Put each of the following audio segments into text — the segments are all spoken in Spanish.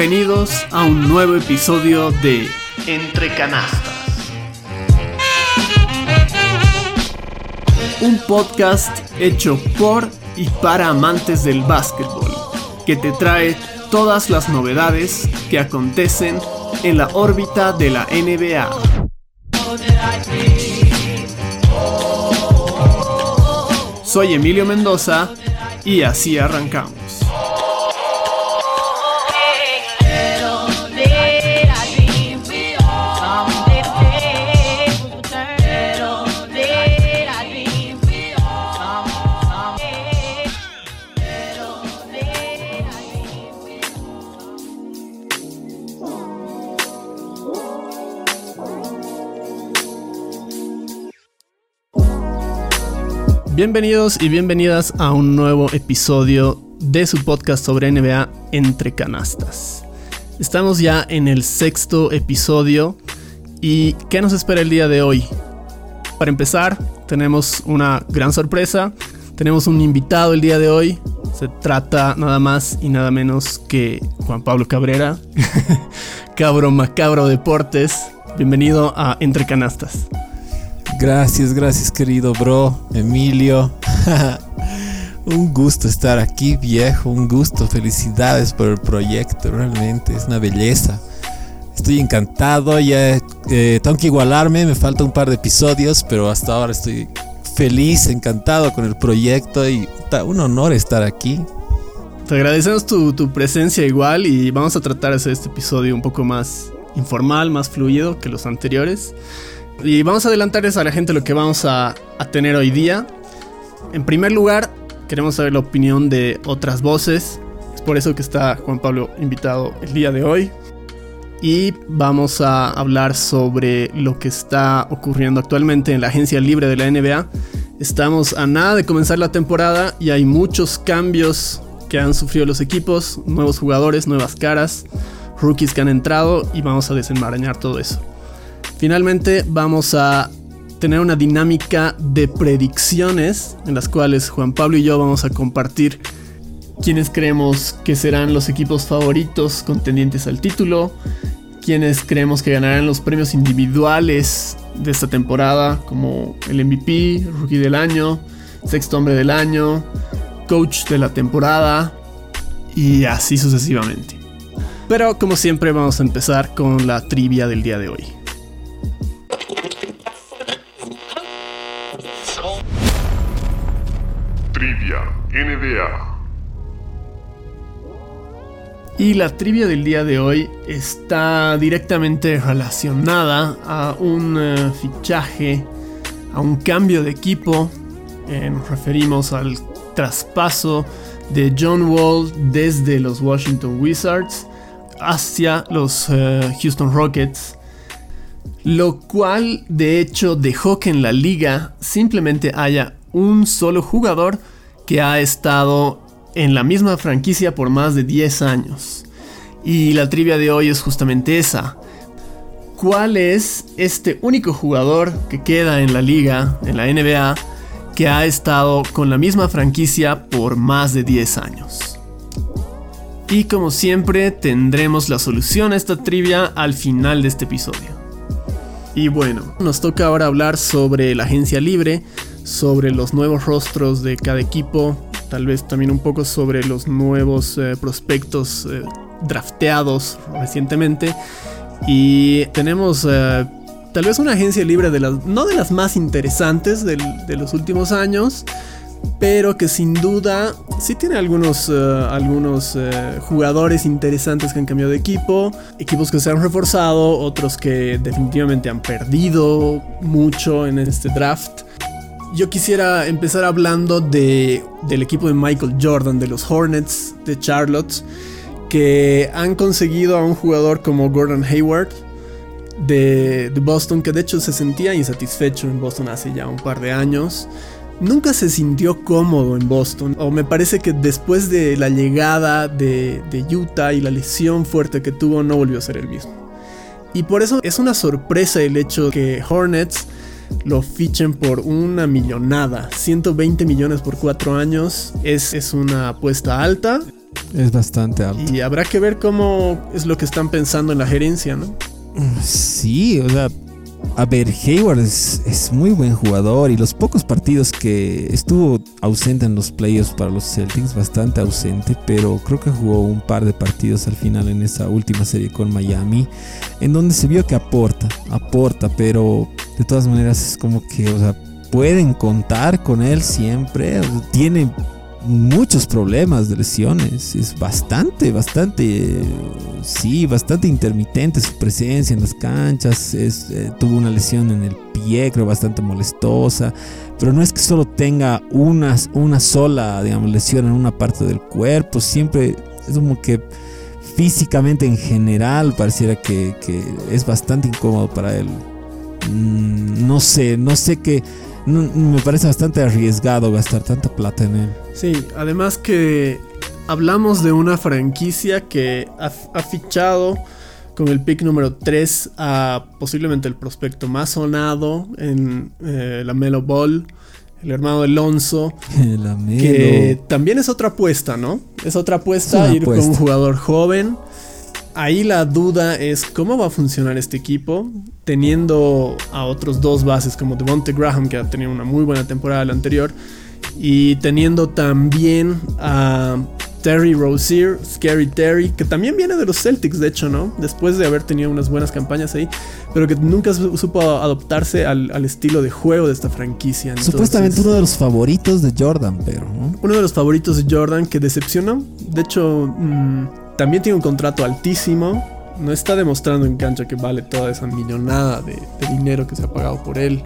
Bienvenidos a un nuevo episodio de Entre Canastas. Un podcast hecho por y para amantes del básquetbol, que te trae todas las novedades que acontecen en la órbita de la NBA. Soy Emilio Mendoza y así arrancamos. Bienvenidos y bienvenidas a un nuevo episodio de su podcast sobre NBA Entre Canastas. Estamos ya en el sexto episodio y ¿qué nos espera el día de hoy? Para empezar, tenemos una gran sorpresa. Tenemos un invitado el día de hoy. Se trata nada más y nada menos que Juan Pablo Cabrera, Cabro Macabro Deportes. Bienvenido a Entre Canastas. Gracias, gracias querido bro, Emilio. un gusto estar aquí viejo, un gusto, felicidades por el proyecto, realmente es una belleza. Estoy encantado, ya eh, tengo que igualarme, me falta un par de episodios, pero hasta ahora estoy feliz, encantado con el proyecto y un honor estar aquí. Te agradecemos tu, tu presencia igual y vamos a tratar de hacer este episodio un poco más informal, más fluido que los anteriores. Y vamos a adelantarles a la gente lo que vamos a, tener hoy día. En primer lugar, queremos saber la opinión de otras voces. Es por eso que está Juan Pablo invitado el día de hoy. Y vamos a hablar sobre lo que está ocurriendo actualmente en la agencia libre de la NBA. Estamos a nada de comenzar la temporada y hay muchos cambios que han sufrido los equipos, nuevos jugadores, nuevas caras, rookies que han entrado y vamos a desenmarañar todo eso. Finalmente vamos a tener una dinámica de predicciones en las cuales Juan Pablo y yo vamos a compartir quiénes creemos que serán los equipos favoritos contendientes al título, quiénes creemos que ganarán los premios individuales de esta temporada, como el MVP, Rookie del Año, Sexto Hombre del Año, Coach de la temporada y así sucesivamente. Pero como siempre vamos a empezar con la trivia del día de hoy. NBA. Y la trivia del día de hoy está directamente relacionada a un eh, fichaje, a un cambio de equipo. Eh, nos referimos al traspaso de John Wall desde los Washington Wizards hacia los eh, Houston Rockets. Lo cual de hecho dejó que en la liga simplemente haya un solo jugador que ha estado en la misma franquicia por más de 10 años. Y la trivia de hoy es justamente esa. ¿Cuál es este único jugador que queda en la liga, en la NBA, que ha estado con la misma franquicia por más de 10 años? Y como siempre tendremos la solución a esta trivia al final de este episodio. Y bueno, nos toca ahora hablar sobre la agencia libre, sobre los nuevos rostros de cada equipo, tal vez también un poco sobre los nuevos eh, prospectos eh, drafteados recientemente. Y tenemos eh, tal vez una agencia libre de las, no de las más interesantes de los últimos años, pero que sin duda sí tiene algunos, algunos jugadores interesantes que han cambiado de equipo, equipos que se han reforzado, otros que definitivamente han perdido mucho en este draft. Yo quisiera empezar hablando de, del equipo de Michael Jordan, de los Hornets de Charlotte, que han conseguido a un jugador como Gordon Hayward de, Boston, que de hecho se sentía insatisfecho en Boston hace ya un par de años. Nunca se sintió cómodo en Boston, o me parece que después de la llegada de, de Utah y la lesión fuerte que tuvo, no volvió a ser el mismo. Y por eso es una sorpresa el hecho que Hornets lo fichen por una millonada. 120 millones por cuatro años es, es una apuesta alta. Es bastante alto. Y habrá que ver cómo es lo que están pensando en la gerencia, ¿no? Sí, o sea, a ver, Hayward es, es, muy buen jugador y los pocos partidos que estuvo ausente en los playoffs para los Celtics, bastante ausente, pero creo que jugó un par de partidos al final en esa última serie con Miami, en donde se vio que aporta, aporta, pero de todas maneras es como que, o sea, pueden contar con él siempre, tiene muchos problemas de lesiones. Es bastante, bastante, sí, bastante intermitente su presencia en las canchas. Es, eh, tuvo una lesión en el pie, creo, bastante molestosa. Pero no es que solo tenga una, una sola, digamos, lesión en una parte del cuerpo. Siempre es como que físicamente en general pareciera que, que es bastante incómodo para él. Mm, no sé, no sé qué me parece bastante arriesgado gastar tanta plata en él. Sí, además que hablamos de una franquicia que ha, fichado con el pick número 3 a posiblemente el prospecto más sonado en eh, la Melo Ball, el hermano Alonso. que también es otra apuesta, ¿no? Es otra apuesta ir con un jugador joven ahí la duda es cómo va a funcionar este equipo teniendo a otros dos bases como Devonte Graham que ha tenido una muy buena temporada la anterior y teniendo también a Terry Rozier, Scary Terry, que también viene de los Celtics, de hecho, ¿no? Después de haber tenido unas buenas campañas ahí, pero que nunca supo adoptarse al, estilo de juego de esta franquicia. Supuestamente uno de los favoritos de Jordan, pero... Uno de los favoritos de Jordan que decepcionó. De hecho, mm, también tiene un contrato altísimo. No está demostrando en cancha que vale toda esa millonada de, dinero que se ha pagado por él.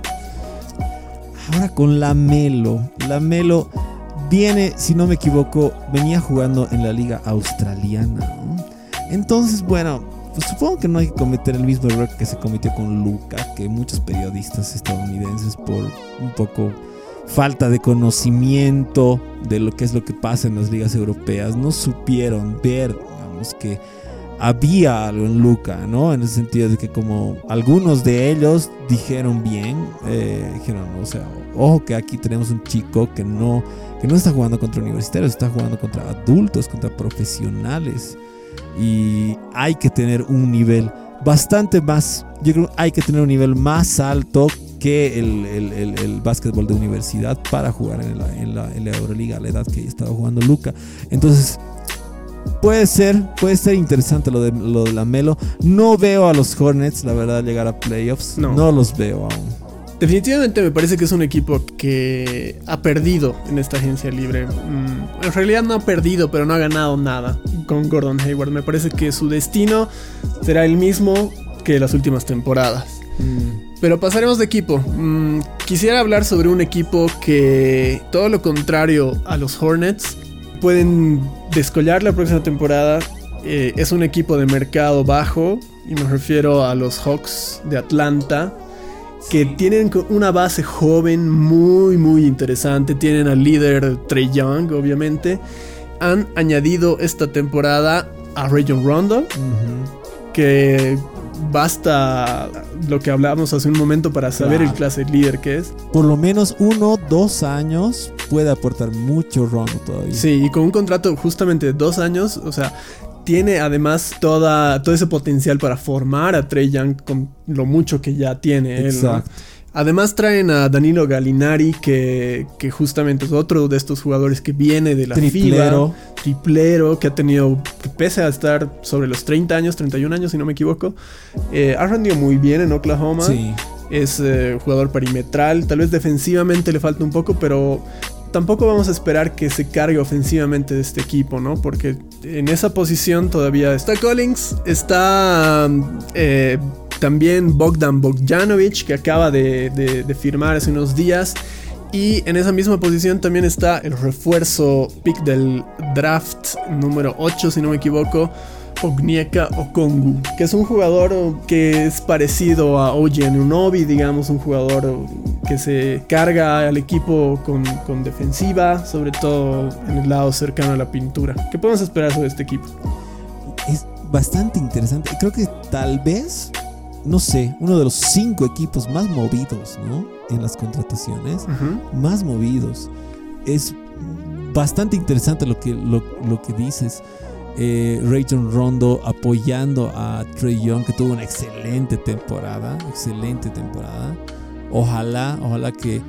Ahora con la Melo. La Melo viene, si no me equivoco, venía jugando en la liga australiana. Entonces, bueno, pues supongo que no hay que cometer el mismo error que se cometió con Luca, que muchos periodistas estadounidenses por un poco falta de conocimiento de lo que es lo que pasa en las ligas europeas no supieron ver que había algo en Luca, ¿no? En el sentido de que como algunos de ellos dijeron bien, eh, dijeron, o sea, ojo que aquí tenemos un chico que no, que no está jugando contra universitarios, está jugando contra adultos, contra profesionales. Y hay que tener un nivel bastante más, yo creo hay que tener un nivel más alto que el, el, el, básquetbol de universidad para jugar en la, en la, en la Euroliga a la edad que estaba jugando Luca. Entonces, Puede ser, puede ser interesante lo de, lo de la Melo. No veo a los Hornets, la verdad, llegar a playoffs. No, los veo aún. Definitivamente me parece que es un equipo que ha perdido en esta agencia libre. Mm, en realidad no ha perdido, pero no ha ganado nada con Gordon Hayward. Me parece que su destino será el mismo que las últimas temporadas. Mm. Pero pasaremos de equipo. Mm, quisiera hablar sobre un equipo que, todo lo contrario a los Hornets, pueden descollar la próxima temporada. Eh, es un equipo de mercado bajo, y me refiero a los Hawks de Atlanta, que tienen una base joven muy, muy interesante. Tienen al líder Trey Young, obviamente. Han añadido esta temporada a Rayon Rondo, que basta lo que hablábamos hace un momento para saber el clase líder que es. Por lo menos uno, dos años puede aportar mucho Rondo todavía. Sí, y con un contrato justamente de dos años, o sea, tiene además toda, todo ese potencial para formar a Trey Young con lo mucho que ya tiene Exacto. Además traen a Danilo Gallinari, que, que, justamente es otro de estos jugadores que viene de la triplero. FIBA, triplero, que ha tenido, que pese a estar sobre los 30 años, 31 años si no me equivoco, eh, ha rendido muy bien en Oklahoma. Sí. Es eh, jugador perimetral, tal vez defensivamente le falta un poco, pero tampoco vamos a esperar que se cargue ofensivamente de este equipo, ¿no? Porque en esa posición todavía está Collins, está... Eh, también Bogdan Bogdanovic, que acaba de, firmar hace unos días. Y en esa misma posición también está el refuerzo pick del draft número 8, si no me equivoco, Ognieka Okongu, que es un jugador que es parecido a Oji Unobi, digamos, un jugador que se carga al equipo con, defensiva, sobre todo en el lado cercano a la pintura. ¿Qué podemos esperar sobre este equipo? Es bastante interesante. Creo que tal vez no sé, uno de los cinco equipos más movidos, ¿no? En las contrataciones, más movidos. Es bastante interesante lo que, lo, lo que dices. Eh, Rajon Rondo apoyando a Trey Young, que tuvo una excelente temporada. Excelente temporada. Ojalá, ojalá que.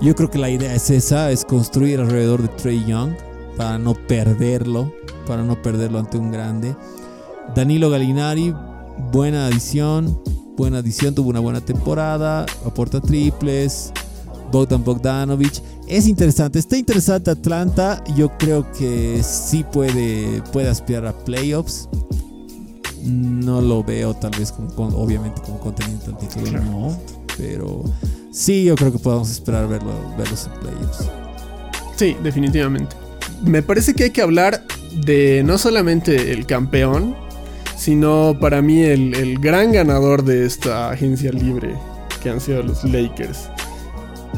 Yo creo que la idea es esa: es construir alrededor de Trey Young para no perderlo. Para no perderlo ante un grande. Danilo Galinari, buena adición. Buena adición, tuvo una buena temporada. Aporta triples. Bogdan Bogdanovic. Es interesante, está interesante Atlanta. Yo creo que sí puede, puede aspirar a playoffs. No lo veo tal vez como, obviamente como contenido al título, no. Pero sí, yo creo que podemos esperar verlo, verlos en playoffs. Sí, definitivamente. Me parece que hay que hablar de no solamente el campeón, sino para mí el, el gran ganador de esta agencia libre, que han sido los Lakers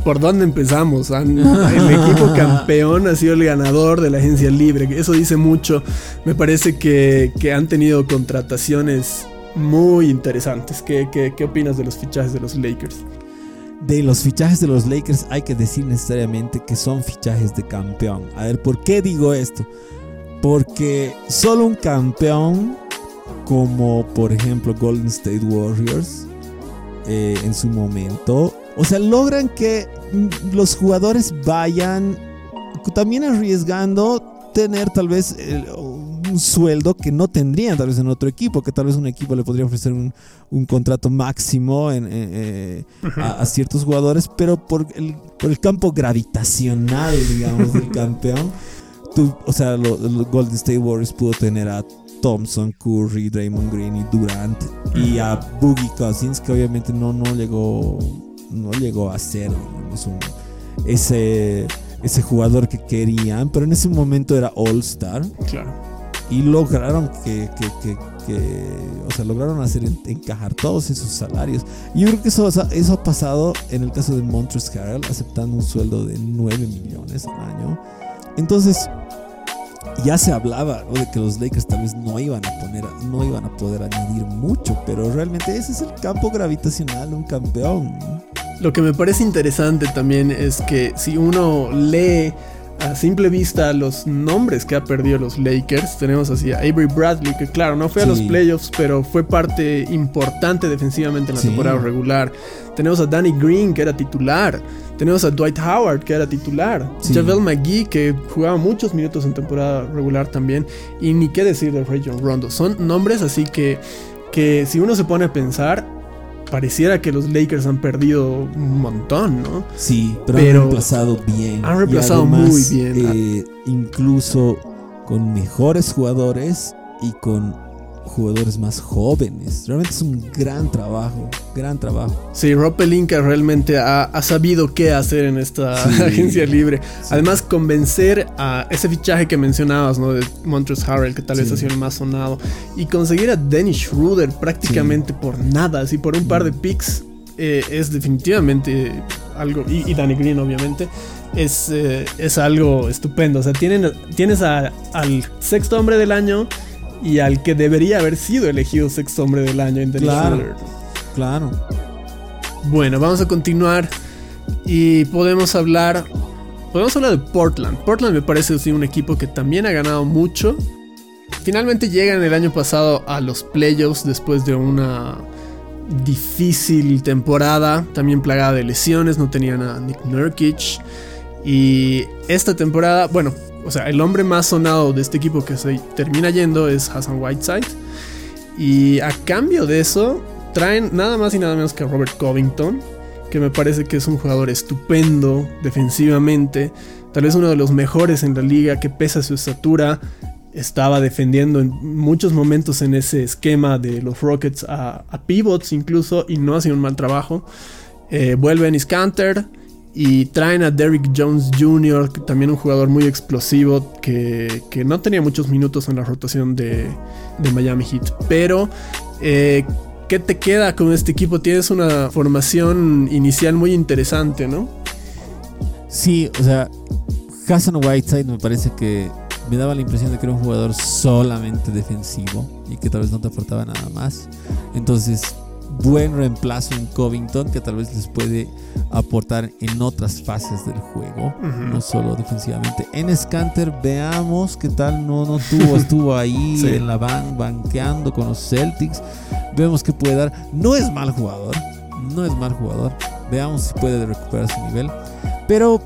por dónde empezamos. el equipo campeón ha sido el ganador de la agencia libre. Eso dice mucho. Me parece que, han tenido contrataciones muy interesantes. ¿Qué, ¿Qué, opinas de los fichajes de los Lakers? De los fichajes de los Lakers hay que decir necesariamente que son fichajes de campeón. A ver, ¿por qué digo esto? Porque solo un campeón como por ejemplo Golden State Warriors eh, en su momento. O sea, logran que mm, los jugadores vayan también arriesgando tener tal vez un sueldo que no tendrían tal vez en otro equipo, que tal vez un equipo le podría ofrecer un, contrato máximo eh, a, ciertos jugadores, pero por el, por el campo gravitacional, digamos, del campeón, o sea, los Golden State Warriors pudo tener a Thompson, Curry, Draymond Green y Durant y a Boogie Cousins, que obviamente no, no llegó no llegó a ser ese, ese jugador que querían, pero en ese momento era All Star. Claro. Y lograron que, o sea, lograron hacer encajar todos esos salarios. Y yo creo que eso, eso ha pasado en el caso de Montrezl Harrell, aceptando un sueldo de 9 millones al año. Entonces, ya se hablaba de que los Lakers tal vez no iban a poner, no iban a poder añadir mucho, pero realmente ese es el campo gravitacional de un campeón. Lo que me parece interesante también es que si uno lee a simple vista los nombres que ha perdido los Lakers, tenemos así a Avery Bradley, que claro, no fue a los playoffs, pero fue parte importante defensivamente en la temporada regular. Tenemos a Danny Green, que era titular. Tenemos a Dwight Howard, que era titular. Javel McGee, que jugaba muchos minutos en temporada regular también. Y ni qué decir de Rajon Rondo. Son nombres así que, que si uno se pone a pensar, pareciera que los Lakers han perdido un montón, ¿no? Sí, pero, han reemplazado bien. Han reemplazado muy bien. Eh, incluso con mejores jugadores y con jugadores más jóvenes. Realmente es un gran trabajo, gran trabajo. Sí, Rob Pelinka realmente ha, sabido qué hacer en esta agencia libre. Además, convencer a ese fichaje que mencionabas, ¿no? De Montrezl Harrell, que tal vez ha sido el más sonado, y conseguir a Dennis Schroeder prácticamente por nada, así por un par de picks, eh, es definitivamente algo, y, Danny Green obviamente, es, eh, es algo estupendo. O sea, tienen, tienes al sexto hombre del año y al que debería haber sido elegido sexto hombre del año en claro, Claro. Bueno, vamos a continuar y podemos hablar podemos hablar de Portland. Portland me parece un equipo que también ha ganado mucho. Finalmente llegan el año pasado a los playoffs después de una difícil temporada, también plagada de lesiones, no tenían a Nick Nurkic. Y esta temporada, bueno, o sea, el hombre más sonado de este equipo que se termina yendo es Hassan Whiteside. Y a cambio de eso, traen nada más y nada menos que a Robert Covington, que me parece que es un jugador estupendo defensivamente, tal vez uno de los mejores en la liga, que pese a su estatura, estaba defendiendo en muchos momentos en ese esquema de los Rockets a, pivots incluso y no hacía un mal trabajo. Eh, vuelve en Canter y traen a Derrick Jones Jr., también un jugador muy explosivo que, no tenía muchos minutos en la rotación de, Miami Heat. Pero, eh, ¿qué te queda con este equipo? Tienes una formación inicial muy interesante, ¿no? Sí, o sea, Hassan Whiteside me parece que me daba la impresión de que era un jugador solamente defensivo y que tal vez no te aportaba nada más. Entonces, buen reemplazo en Covington que tal vez les puede aportar en otras fases del juego, no solo defensivamente. En Scanter veamos qué tal no, no tuvo, estuvo ahí en la van banqueando con los Celtics. Vemos que puede dar. No es mal jugador, no es mal jugador. Veamos si puede recuperar su nivel. Pero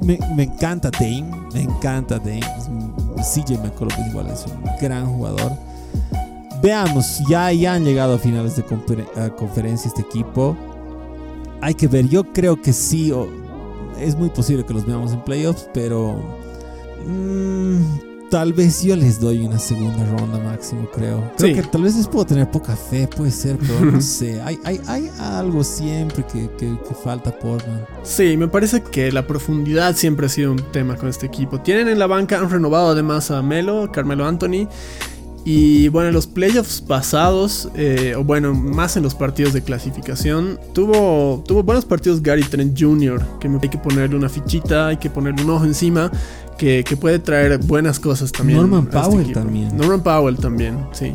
me, me encanta Dame, me encanta Dame. CJ McCollum igual es un gran jugador. Veamos, ya, ya han llegado a finales de conferencia este equipo. Hay que ver, yo creo que sí, es muy posible que los veamos en playoffs, pero mm, tal vez yo les doy una segunda ronda máximo, creo. Creo que tal vez les puedo tener poca fe, puede ser, pero no sé. Hay, hay, hay algo siempre que, que, que falta por. Sí, me parece que la profundidad siempre ha sido un tema con este equipo. Tienen en la banca, han renovado además a Melo, Carmelo Anthony. Y bueno, en los playoffs pasados, eh, o bueno, más en los partidos de clasificación, tuvo, tuvo buenos partidos Gary Trent Jr., que hay que ponerle una fichita, hay que ponerle un ojo encima, que, puede traer buenas cosas también. Norman este Powell también. Norman Powell también, sí.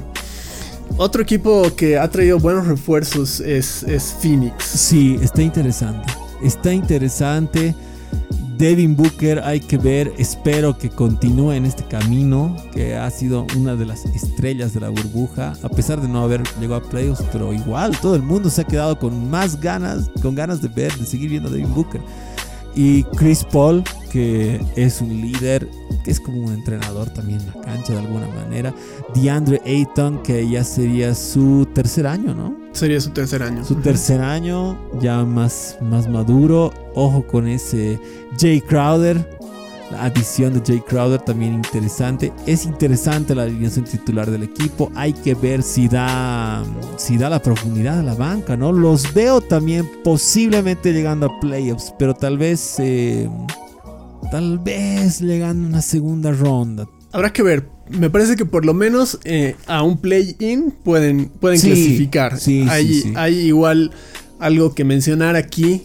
Otro equipo que ha traído buenos refuerzos es, es Phoenix. Sí, está interesante. Está interesante. Devin Booker hay que ver, espero que continúe en este camino, que ha sido una de las estrellas de la burbuja, a pesar de no haber llegado a playoffs, pero igual todo el mundo se ha quedado con más ganas, con ganas de ver, de seguir viendo a Devin Booker. Y Chris Paul, que es un líder, que es como un entrenador también en la cancha de alguna manera. DeAndre Ayton, que ya sería su tercer año, ¿no? Sería su tercer año. Su tercer año, ya más, más maduro. Ojo con ese Jay Crowder. La adición de Jay Crowder también interesante. Es interesante la alineación titular del equipo. Hay que ver si da, si da la profundidad a la banca, ¿no? Los veo también posiblemente llegando a playoffs, pero tal vez, eh, tal vez llegando a una segunda ronda. Habrá que ver. Me parece que por lo menos eh, a un play-in pueden, pueden clasificar. Sí, hay, hay igual algo que mencionar aquí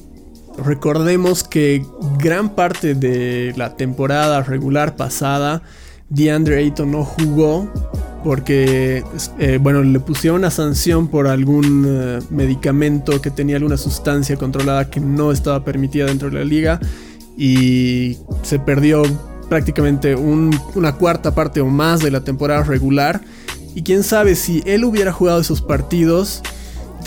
Recordemos que gran parte de la temporada regular pasada, DeAndre Ayton no jugó porque, eh, bueno, le pusieron una sanción por algún eh, medicamento que tenía alguna sustancia controlada que no estaba permitida dentro de la liga y se perdió prácticamente una cuarta parte o más de la temporada regular. Y quién sabe si él hubiera jugado esos partidos,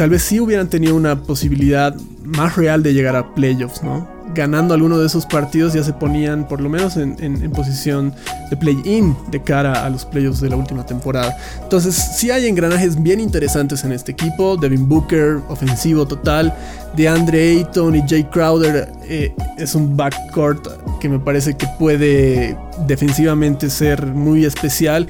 tal vez sí hubieran tenido una posibilidad más real de llegar a playoffs, ¿no? Ganando alguno de esos partidos ya se ponían por lo menos en, posición de play-in de cara a los playoffs de la última temporada. Entonces sí hay engranajes bien interesantes en este equipo. Devin Booker, ofensivo total. De Andre Ayton y Jay Crowder eh, es un backcourt que me parece que puede defensivamente ser muy especial.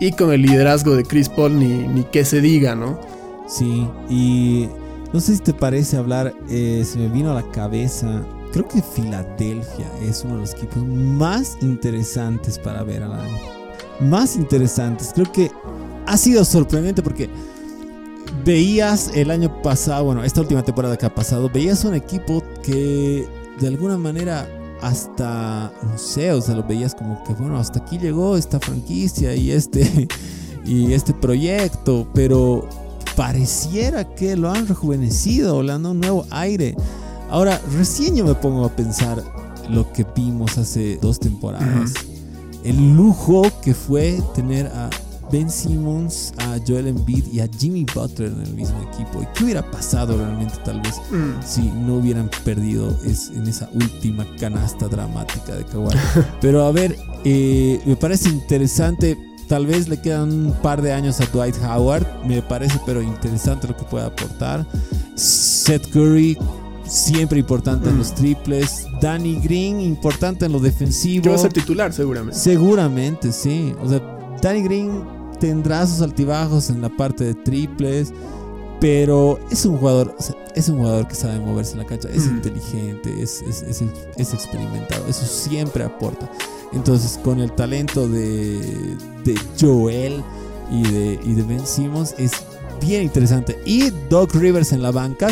Y con el liderazgo de Chris Paul ni, ni que se diga, ¿no? Sí, y no sé si te parece hablar, eh, se me vino a la cabeza, creo que Filadelfia es uno de los equipos más interesantes para ver al año. Más interesantes, creo que ha sido sorprendente porque veías el año pasado, bueno, esta última temporada que ha pasado, veías un equipo que de alguna manera hasta, no sé, o sea, lo veías como que, bueno, hasta aquí llegó esta franquicia y este, y este proyecto, pero pareciera que lo han rejuvenecido, le han dado un nuevo aire. Ahora, recién yo me pongo a pensar lo que vimos hace dos temporadas. El lujo que fue tener a Ben Simmons, a Joel Embiid y a Jimmy Butler en el mismo equipo. ¿Y qué hubiera pasado realmente tal vez mm. si no hubieran perdido es, en esa última canasta dramática de Kawhi? Pero a ver, eh, me parece interesante Tal vez le quedan un par de años a Dwight Howard. Me parece pero interesante lo que puede aportar. Seth Curry, siempre importante en los mm. triples. Danny Green, importante en lo defensivo. Que va a ser titular seguramente. Seguramente, sí. O sea, Danny Green tendrá sus altibajos en la parte de triples. Pero es un jugador, es un jugador que sabe moverse en la cancha, es mm. inteligente, es, es experimentado. Eso siempre aporta. Entonces, con el talento de, de Joel y de, y de Ben Simmons, es bien interesante. Y Doc Rivers en la banca,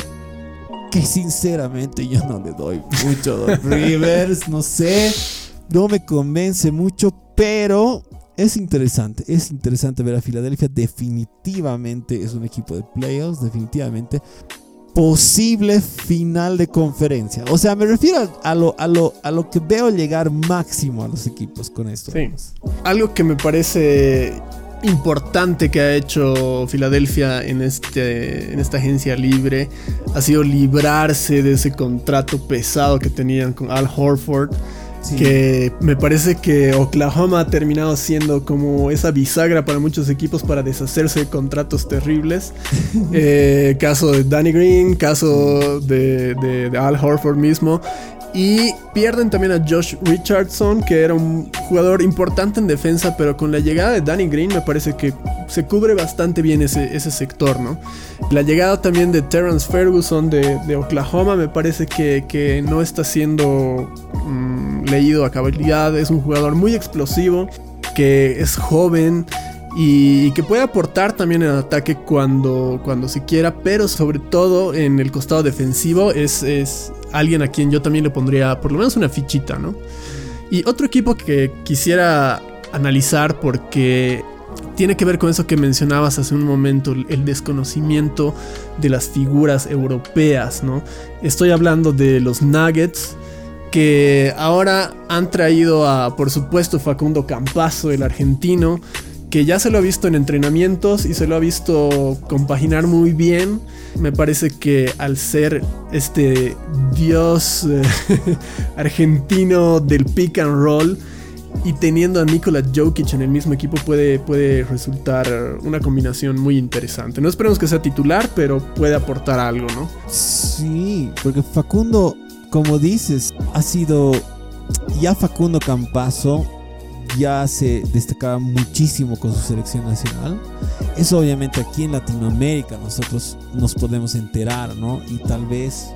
que sinceramente yo no le doy mucho Doc Rivers, no sé, no me convence mucho, pero es interesante, es interesante ver a Filadelfia, definitivamente es un equipo de playoffs, definitivamente. Posible final de conferencia. O sea, me refiero a, lo, a, lo, a lo que veo llegar máximo a los equipos con esto. Sí. Algo que me parece importante que ha hecho Filadelfia en, este, en esta agencia libre ha sido librarse de ese contrato pesado que tenían con Al Horford que me parece que Oklahoma ha terminado siendo como esa bisagra para muchos equipos para deshacerse de contratos terribles. Eh, caso de Danny Green, caso de, de Al Horford mismo. Y pierden también a Josh Richardson, que era un jugador importante en defensa, pero con la llegada de Danny Green me parece que se cubre bastante bien ese, ese sector, ¿no? La llegada también de Terrence Ferguson de, Oklahoma me parece que, no está siendo mm, leído a cabalidad. Es un jugador muy explosivo, que es joven, y que puede aportar también en ataque cuando, cuando se quiera, pero sobre todo en el costado defensivo es, es alguien a quien yo también le pondría por lo menos una fichita, ¿no? Y otro equipo que quisiera analizar porque tiene que ver con eso que mencionabas hace un momento, el desconocimiento de las figuras europeas, ¿no? Estoy hablando de los Nuggets, que ahora han traído a, por supuesto, Facundo Campazo, el argentino, que ya se lo ha visto en entrenamientos y se lo ha visto compaginar muy bien. Me parece que al ser este dios eh, argentino del pick and roll y teniendo a Nikola Jokic en el mismo equipo puede, puede resultar una combinación muy interesante. No esperemos que sea titular, pero puede aportar algo, ¿no? Sí, porque Facundo, como dices, ha sido ya Facundo Campazo ya se destacaba muchísimo con su selección nacional. Eso obviamente aquí en Latinoamérica nosotros nos podemos enterar, ¿no? Y tal vez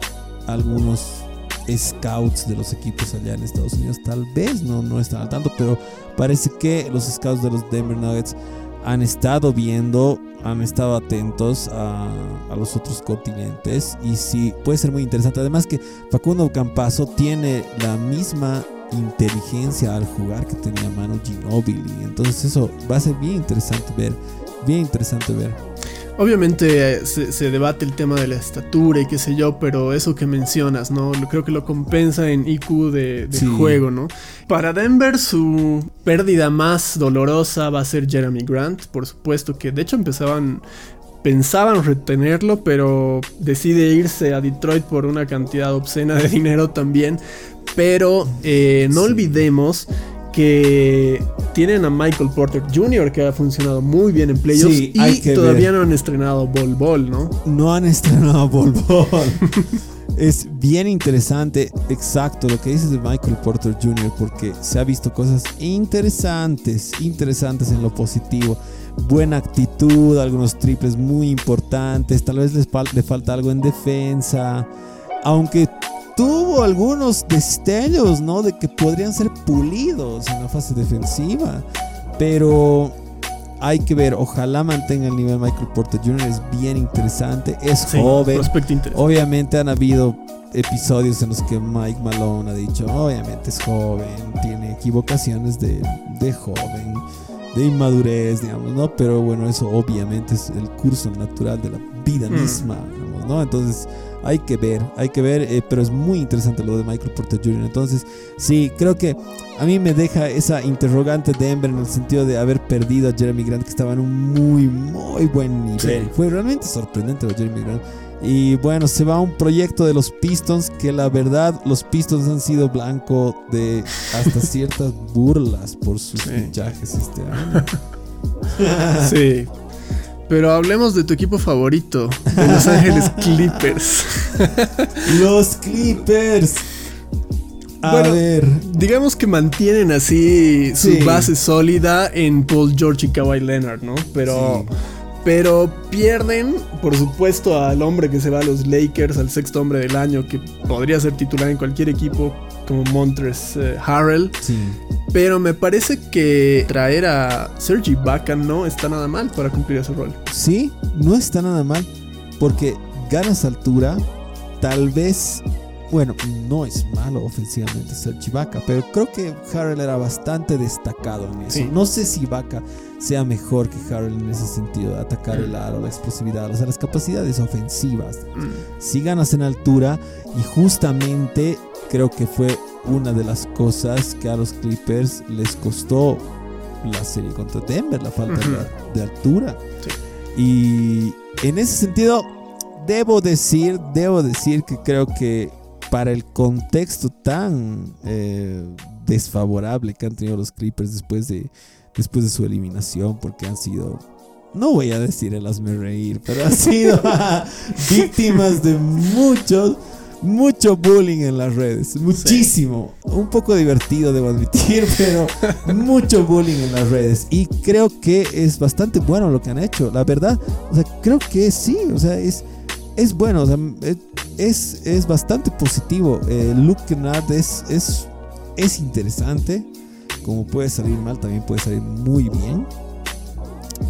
algunos scouts de los equipos allá en Estados Unidos tal vez no, no están al tanto, pero parece que los scouts de los Denver Nuggets han estado viendo, han estado atentos a, a, los otros continentes y sí, puede ser muy interesante. Además que Facundo Campazo tiene la misma inteligencia al jugar que tenía Manu Ginobili. Entonces eso va a ser bien interesante ver, bien interesante ver. Obviamente eh, se, debate el tema de la estatura y qué sé yo, pero eso que mencionas, ¿no? Creo que lo compensa en IQ de, juego, ¿no? Para Denver su pérdida más dolorosa va a ser Jeremy Grant, por supuesto que de hecho empezaban pensaban retenerlo, pero decide irse a Detroit por una cantidad obscena de dinero también. Pero eh, no olvidemos que tienen a Michael Porter Jr. que ha funcionado muy bien en playoffs y todavía no han estrenado Bol Bol, ¿no? No han estrenado Bol Bol. es bien interesante, exacto, lo que dices de Michael Porter Jr. porque se ha visto cosas interesantes, interesantes en lo positivo. Buena actitud, algunos triples muy importantes, tal vez les le falta algo en defensa. Aunque tuvo algunos destellos, ¿no? De que podrían ser pulidos en la fase defensiva. Pero hay que ver, ojalá mantenga el nivel Michael Porter Jr. Es bien interesante, es joven. Obviamente han habido episodios en los que Mike Malone ha dicho, obviamente es joven, tiene equivocaciones de, de joven, de inmadurez, digamos, ¿no? Pero bueno, eso obviamente es el curso natural de la vida mm. misma, digamos, ¿no? Entonces hay que ver, hay que ver, eh, pero es muy interesante lo de Michael Porter Jr. Entonces, sí, creo que a mí me deja esa interrogante de Denver en el sentido de haber perdido a Jeremy Grant, que estaba en un muy, muy buen nivel. Fue realmente sorprendente lo de Jeremy Grant. Y bueno, se va a un proyecto de los Pistons que la verdad los Pistons han sido blanco de hasta ciertas burlas por sus fichajes este año. sí. Pero hablemos de tu equipo favorito, de Los Ángeles Clippers. Los Clippers. A ver. Digamos que mantienen así su base sólida en Paul George y Kawhi Leonard, ¿no? Pero. Pero pierden, por supuesto, al hombre que se va a los Lakers, al sexto hombre del año, que podría ser titular en cualquier equipo, como Montres eh, Harrell. Sí. Pero me parece que traer a Sergi Baca no está nada mal para cumplir ese rol. Sí, no está nada mal. Porque ganas altura, tal vez bueno, no es malo ofensivamente Serge Ibaka, pero creo que Harrell era bastante destacado en eso. Sí. No sé si Ibaka sea mejor que Harrell en ese sentido, atacar el aro, la explosividad, o sea, las capacidades ofensivas. Mm. Si ganas en altura y justamente creo que fue una de las cosas que a los Clippers les costó la serie contra Denver, la falta de, de altura. Sí. Y en ese sentido, debo decir, debo decir que creo que para el contexto tan eh, desfavorable que han tenido los Clippers después de, después de su eliminación, porque han sido, no voy a decir el hazme reír, pero han sido víctimas de muchos, mucho bullying en las redes, muchísimo, un poco divertido debo admitir, pero mucho bullying en las redes. Y creo que es bastante bueno lo que han hecho, la verdad, o sea, creo que sí, o sea, es, es bueno, o sea, es, es bastante positivo, eh, Luke Kennard es, es, es interesante, como puede salir mal, también puede salir muy bien.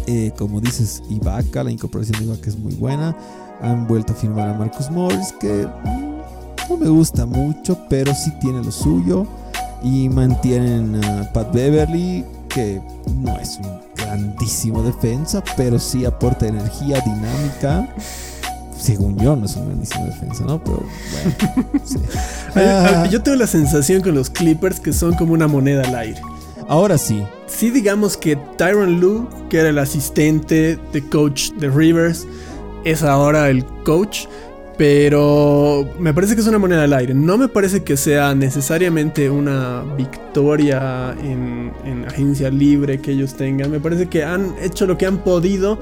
Eh, como dices, Ibaka, la incorporación de Ibaka es muy buena. Han vuelto a firmar a Marcus Morris, que mm, no me gusta mucho, pero sí tiene lo suyo. Y mantienen a Pat Beverly, que no es un grandísimo defensa, pero sí aporta energía, dinámica. Según yo, no es un grandísimo defensa, ¿no? Pero bueno. sí. Ah, Yo tengo la sensación con los Clippers que son como una moneda al aire. ahora sí. Sí, digamos que Tyron Lue, que era el asistente de coach de Rivers, es ahora el coach, pero me parece que es una moneda al aire. No me parece que sea necesariamente una victoria en, en agencia libre que ellos tengan. Me parece que han hecho lo que han podido,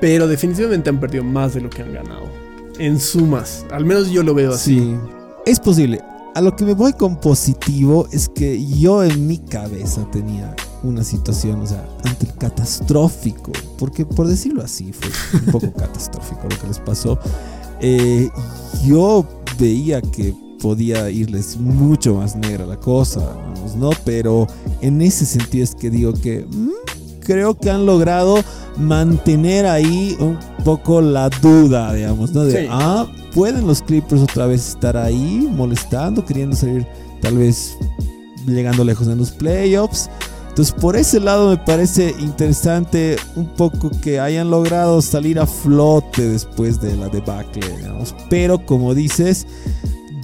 pero definitivamente han perdido más de lo que han ganado. En sumas, al menos yo lo veo así. Sí, es posible. A lo que me voy con positivo es que yo en mi cabeza tenía una situación, o sea, ante el catastrófico, porque por decirlo así fue un poco catastrófico lo que les pasó. Eh, yo veía que podía irles mucho más negra la cosa, vamos, ¿no? Pero en ese sentido es que digo que mm, creo que han logrado mantener ahí un poco la duda, digamos, ¿no? De, Sí. ah, pueden los Clippers otra vez estar ahí molestando, queriendo salir tal vez llegando lejos en los playoffs. Por ese lado me parece interesante un poco que hayan logrado salir a flote después de la debacle. Pero como dices,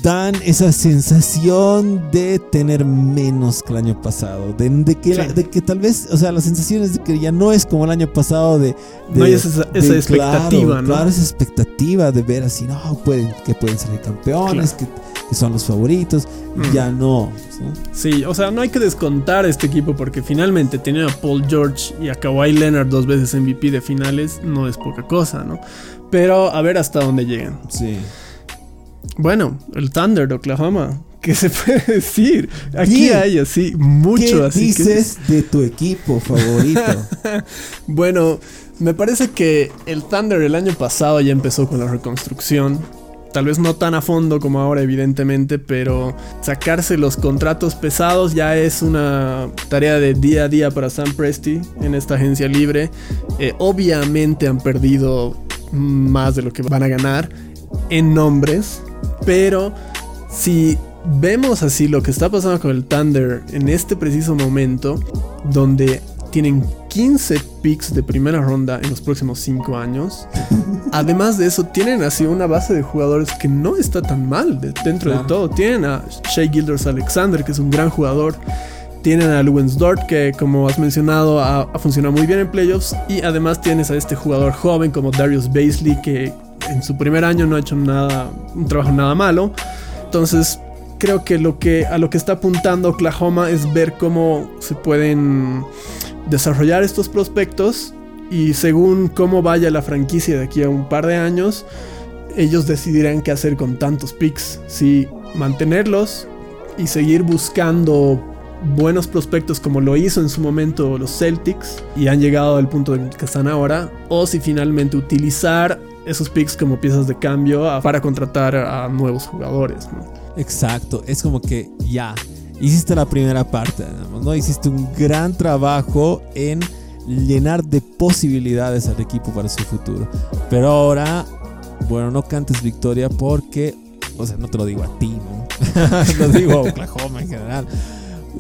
dan esa sensación de tener menos que el año pasado. De, de que, Sí. la- de que tal vez, o sea, la sensación es de que ya no es como el año pasado de... de- No hay esa, expectativa, claro, ¿no? Claro, esa expectativa de ver así, no, pueden, que pueden salir campeones, que, que son los favoritos. Mm. Ya no. ¿no? Sí, o sea, no hay que descontar este equipo porque finalmente tener a Paul George y a Kawhi Leonard dos veces MVP de finales no es poca cosa, ¿no? Pero a ver hasta dónde llegan. Sí. Bueno, el Thunder de Oklahoma, ¿qué se puede decir? Aquí hay así, mucho ¿Qué así. que- dices de tu equipo favorito? Bueno, me parece que el Thunder el año pasado ya empezó con la reconstrucción. Tal vez no tan a fondo como ahora, evidentemente, pero sacarse los contratos pesados ya es una tarea de día a día para Sam Presti en esta agencia libre. Eh, obviamente han perdido más de lo que van a ganar en nombres, pero si vemos así lo que está pasando con el Thunder en este preciso momento, donde tienen 15 picks de primera ronda en los próximos 5 años. Además de eso, tienen así una base de jugadores que no está tan mal de- dentro Claro. de todo. Tienen a Shea Gilders Alexander, que es un gran jugador. Tienen a Lewis Dort, que como has mencionado, ha, ha funcionado muy bien en playoffs. Y además tienes a este jugador joven como Darius Baisley, que en su primer año no ha hecho nada, un trabajo nada malo. Entonces, creo que, lo que a lo que está apuntando Oklahoma es ver cómo se pueden desarrollar estos prospectos y según cómo vaya la franquicia de aquí a un par de años, ellos decidirán qué hacer con tantos picks, si mantenerlos y seguir buscando buenos prospectos como lo hizo en su momento los Celtics y han llegado al punto en que están ahora, o si finalmente utilizar esos picks como piezas de cambio a- para contratar a nuevos jugadores. ¿no? Exacto, es como que ya hiciste la primera parte, ¿no? Hiciste un gran trabajo en llenar de posibilidades al equipo para su futuro. Pero ahora, bueno, no cantes victoria porque o sea, no te lo digo a ti, ¿no? lo digo a Oklahoma en general.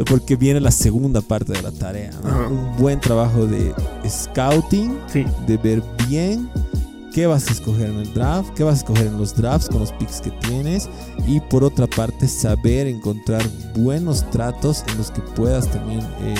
Porque viene la segunda parte de la tarea. ¿no? Un buen trabajo de scouting, Sí. de ver bien qué vas a escoger en el draft, qué vas a escoger en los drafts con los picks que tienes y por otra parte saber encontrar buenos tratos en los que puedas también eh,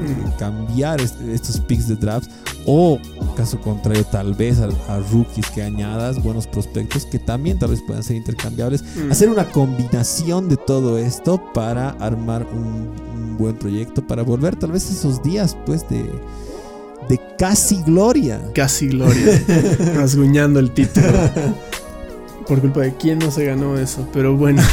Mm. cambiar est- estos picks de drafts o caso contrario tal vez a, a rookies que añadas buenos prospectos que también tal vez puedan ser intercambiables Mm. hacer una combinación de todo esto para armar un, un buen proyecto para volver tal vez esos días pues de de casi gloria Casi gloria. rasguñando el título. Por culpa de quién no se ganó eso. Pero bueno.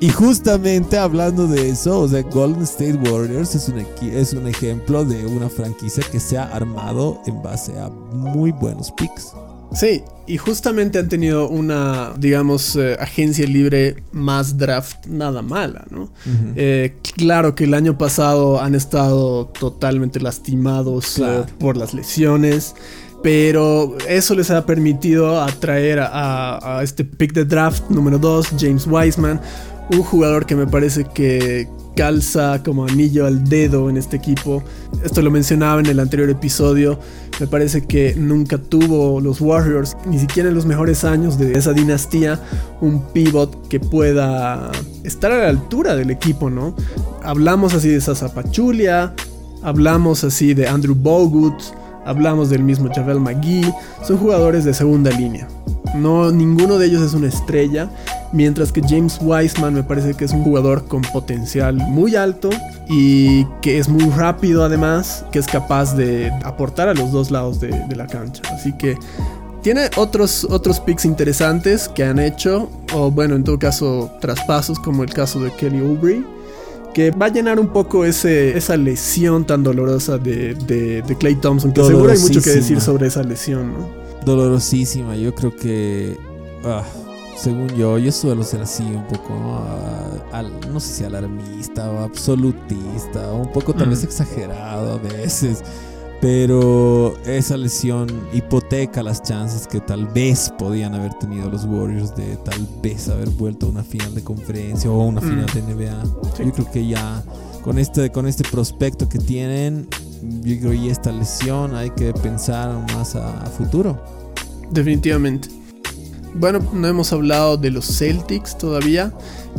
Y justamente hablando de eso, o sea, Golden State Warriors es un, es un ejemplo de una franquicia que se ha armado en base a muy buenos picks. Sí, y justamente han tenido una, digamos, eh, agencia libre más draft nada mala, ¿no? Eh, claro que el año pasado han estado totalmente lastimados eh, por las lesiones, pero eso les ha permitido atraer a, a- a este pick de draft número 2, James Wiseman, un jugador que me parece que calza como anillo al dedo en este equipo. Esto lo mencionaba en el anterior episodio. Me parece que nunca tuvo los Warriors, ni siquiera en los mejores años de esa dinastía, un pivot que pueda estar a la altura del equipo, ¿no? Hablamos así de Sasa Pachulia, hablamos así de Andrew Bogut, hablamos del mismo Javel McGee, son jugadores de segunda línea. No, ninguno de ellos es una estrella, mientras que James Wiseman me parece que es un jugador con potencial muy alto y que es muy rápido además, que es capaz de aportar a los dos lados de, de la cancha. Así que tiene otros, otros picks interesantes que han hecho, o bueno, en todo caso, traspasos, como el caso de Kelly Oubre, que va a llenar un poco ese, esa lesión tan dolorosa de, de, de Clay Thompson, que seguro hay mucho que decir sobre esa lesión, ¿no? Dolorosísima, yo creo que, ah, según yo, yo suelo ser así un poco, ¿no? Ah, al- no sé si alarmista o absolutista, o un poco tal Mm. vez exagerado a veces. Pero esa lesión hipoteca las chances que tal vez podían haber tenido los Warriors de tal vez haber vuelto a una final de conferencia o una Mm. final de NBA. Sí. Yo creo que ya con este, con este prospecto que tienen, yo creo que esta lesión hay que pensar más a, a futuro. Definitivamente. Bueno, no hemos hablado de los Celtics todavía,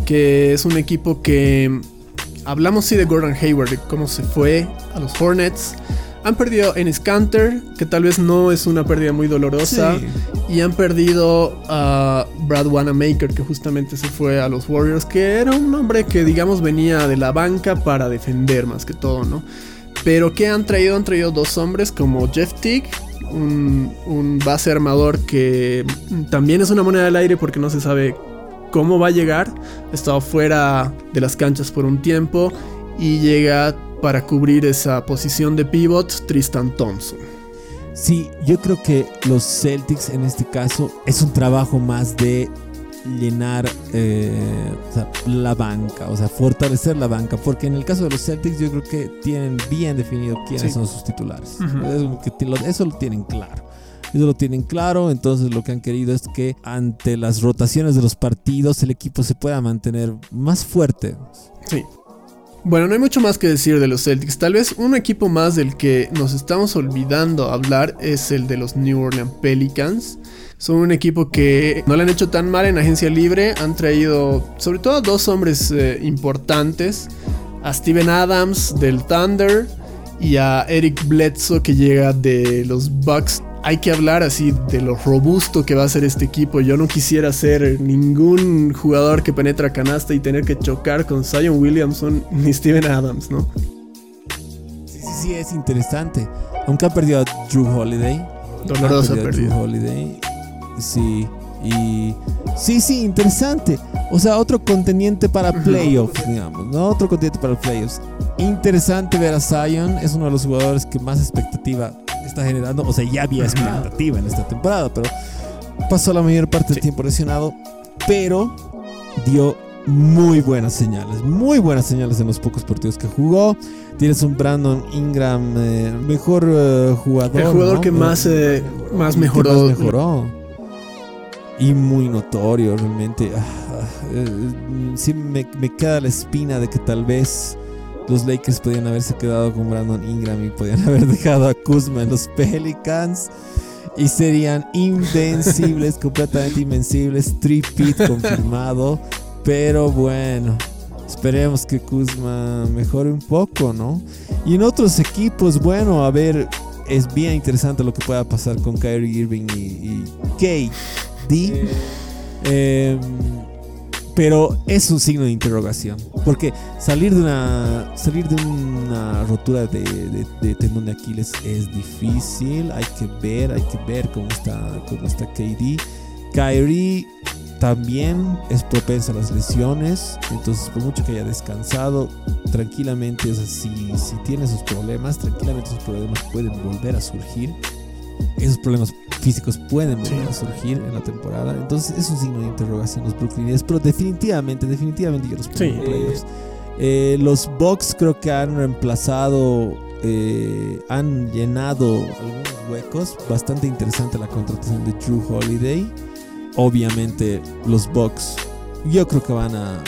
que es un equipo que hablamos sí de Gordon Hayward, de cómo se fue a los Hornets. Han perdido en Scanter, que tal vez no es una pérdida muy dolorosa, y han perdido a Brad Wanamaker, que justamente se fue a los Warriors, que era un hombre que digamos venía de la banca para defender más que todo, ¿no? Pero que han traído? Han traído dos hombres como Jeff Teague, un, un base armador que también es una moneda del aire porque no se sabe cómo va a llegar. Ha estado fuera de las canchas por un tiempo y llega para cubrir esa posición de pivot Tristan Thompson. Sí, yo creo que los Celtics en este caso es un trabajo más de llenar eh, o sea, la banca, o sea, fortalecer la banca, porque en el caso de los Celtics yo creo que tienen bien definido quiénes Sí. son sus titulares. Eso, eso lo tienen claro. Eso lo tienen claro, entonces lo que han querido es que ante las rotaciones de los partidos el equipo se pueda mantener más fuerte. Sí. Bueno, no hay mucho más que decir de los Celtics. Tal vez un equipo más del que nos estamos olvidando hablar es el de los New Orleans Pelicans. Son un equipo que no le han hecho tan mal en agencia libre. Han traído sobre todo a dos hombres eh, importantes. A Steven Adams del Thunder y a Eric Bledsoe que llega de los Bucks. Hay que hablar así de lo robusto que va a ser este equipo. Yo no quisiera ser ningún jugador que penetra canasta y tener que chocar con Zion Williamson ni Steven Adams, ¿no? Sí, sí, sí, es interesante. Aunque ha perdido a Drew Holiday. Dolorosa pérdida. Drew Holiday. Sí. Y sí, sí, interesante. O sea, otro contendiente para playoffs, digamos, ¿no? Otro contendiente para playoffs. Interesante ver a Zion. Es uno de los jugadores que más expectativa está generando. O sea, ya había expectativa en esta temporada, pero pasó la mayor parte del tiempo lesionado. Pero dio muy buenas señales, muy buenas señales en los pocos partidos que jugó. Tienes un Brandon Ingram, eh, mejor eh, jugador. El jugador ¿no? que más, eh, más Que más mejoró. Y muy notorio realmente. Ah, ah, eh, sí me, me queda la espina de que tal vez los Lakers podían haberse quedado con Brandon Ingram y podían haber dejado a Kuzma en los Pelicans y serían invencibles, completamente invencibles. Tripit confirmado. Pero bueno, esperemos que Kuzma mejore un poco, ¿no? Y en otros equipos, bueno, a ver, es bien interesante lo que pueda pasar con Kyrie Irving y, y Eh, pero es un signo de interrogación. Porque salir de una, salir de una rotura de, de, tendón de Aquiles es difícil. Hay que ver, hay que ver cómo está, cómo está KD. Kyrie también es propensa a las lesiones. Entonces, por mucho que haya descansado, tranquilamente, o sea, si, si tiene esos problemas, tranquilamente esos problemas pueden volver a surgir. Esos problemas físicos pueden a surgir en la temporada. Entonces es un signo de interrogación los Brooklyn Nets, pero definitivamente, definitivamente yo los pongo en playoffs. Eh, los Bucks creo que han reemplazado, eh, han llenado algunos huecos. Bastante interesante la contratación de Drew Holiday. Obviamente los Bucks, yo creo que van a,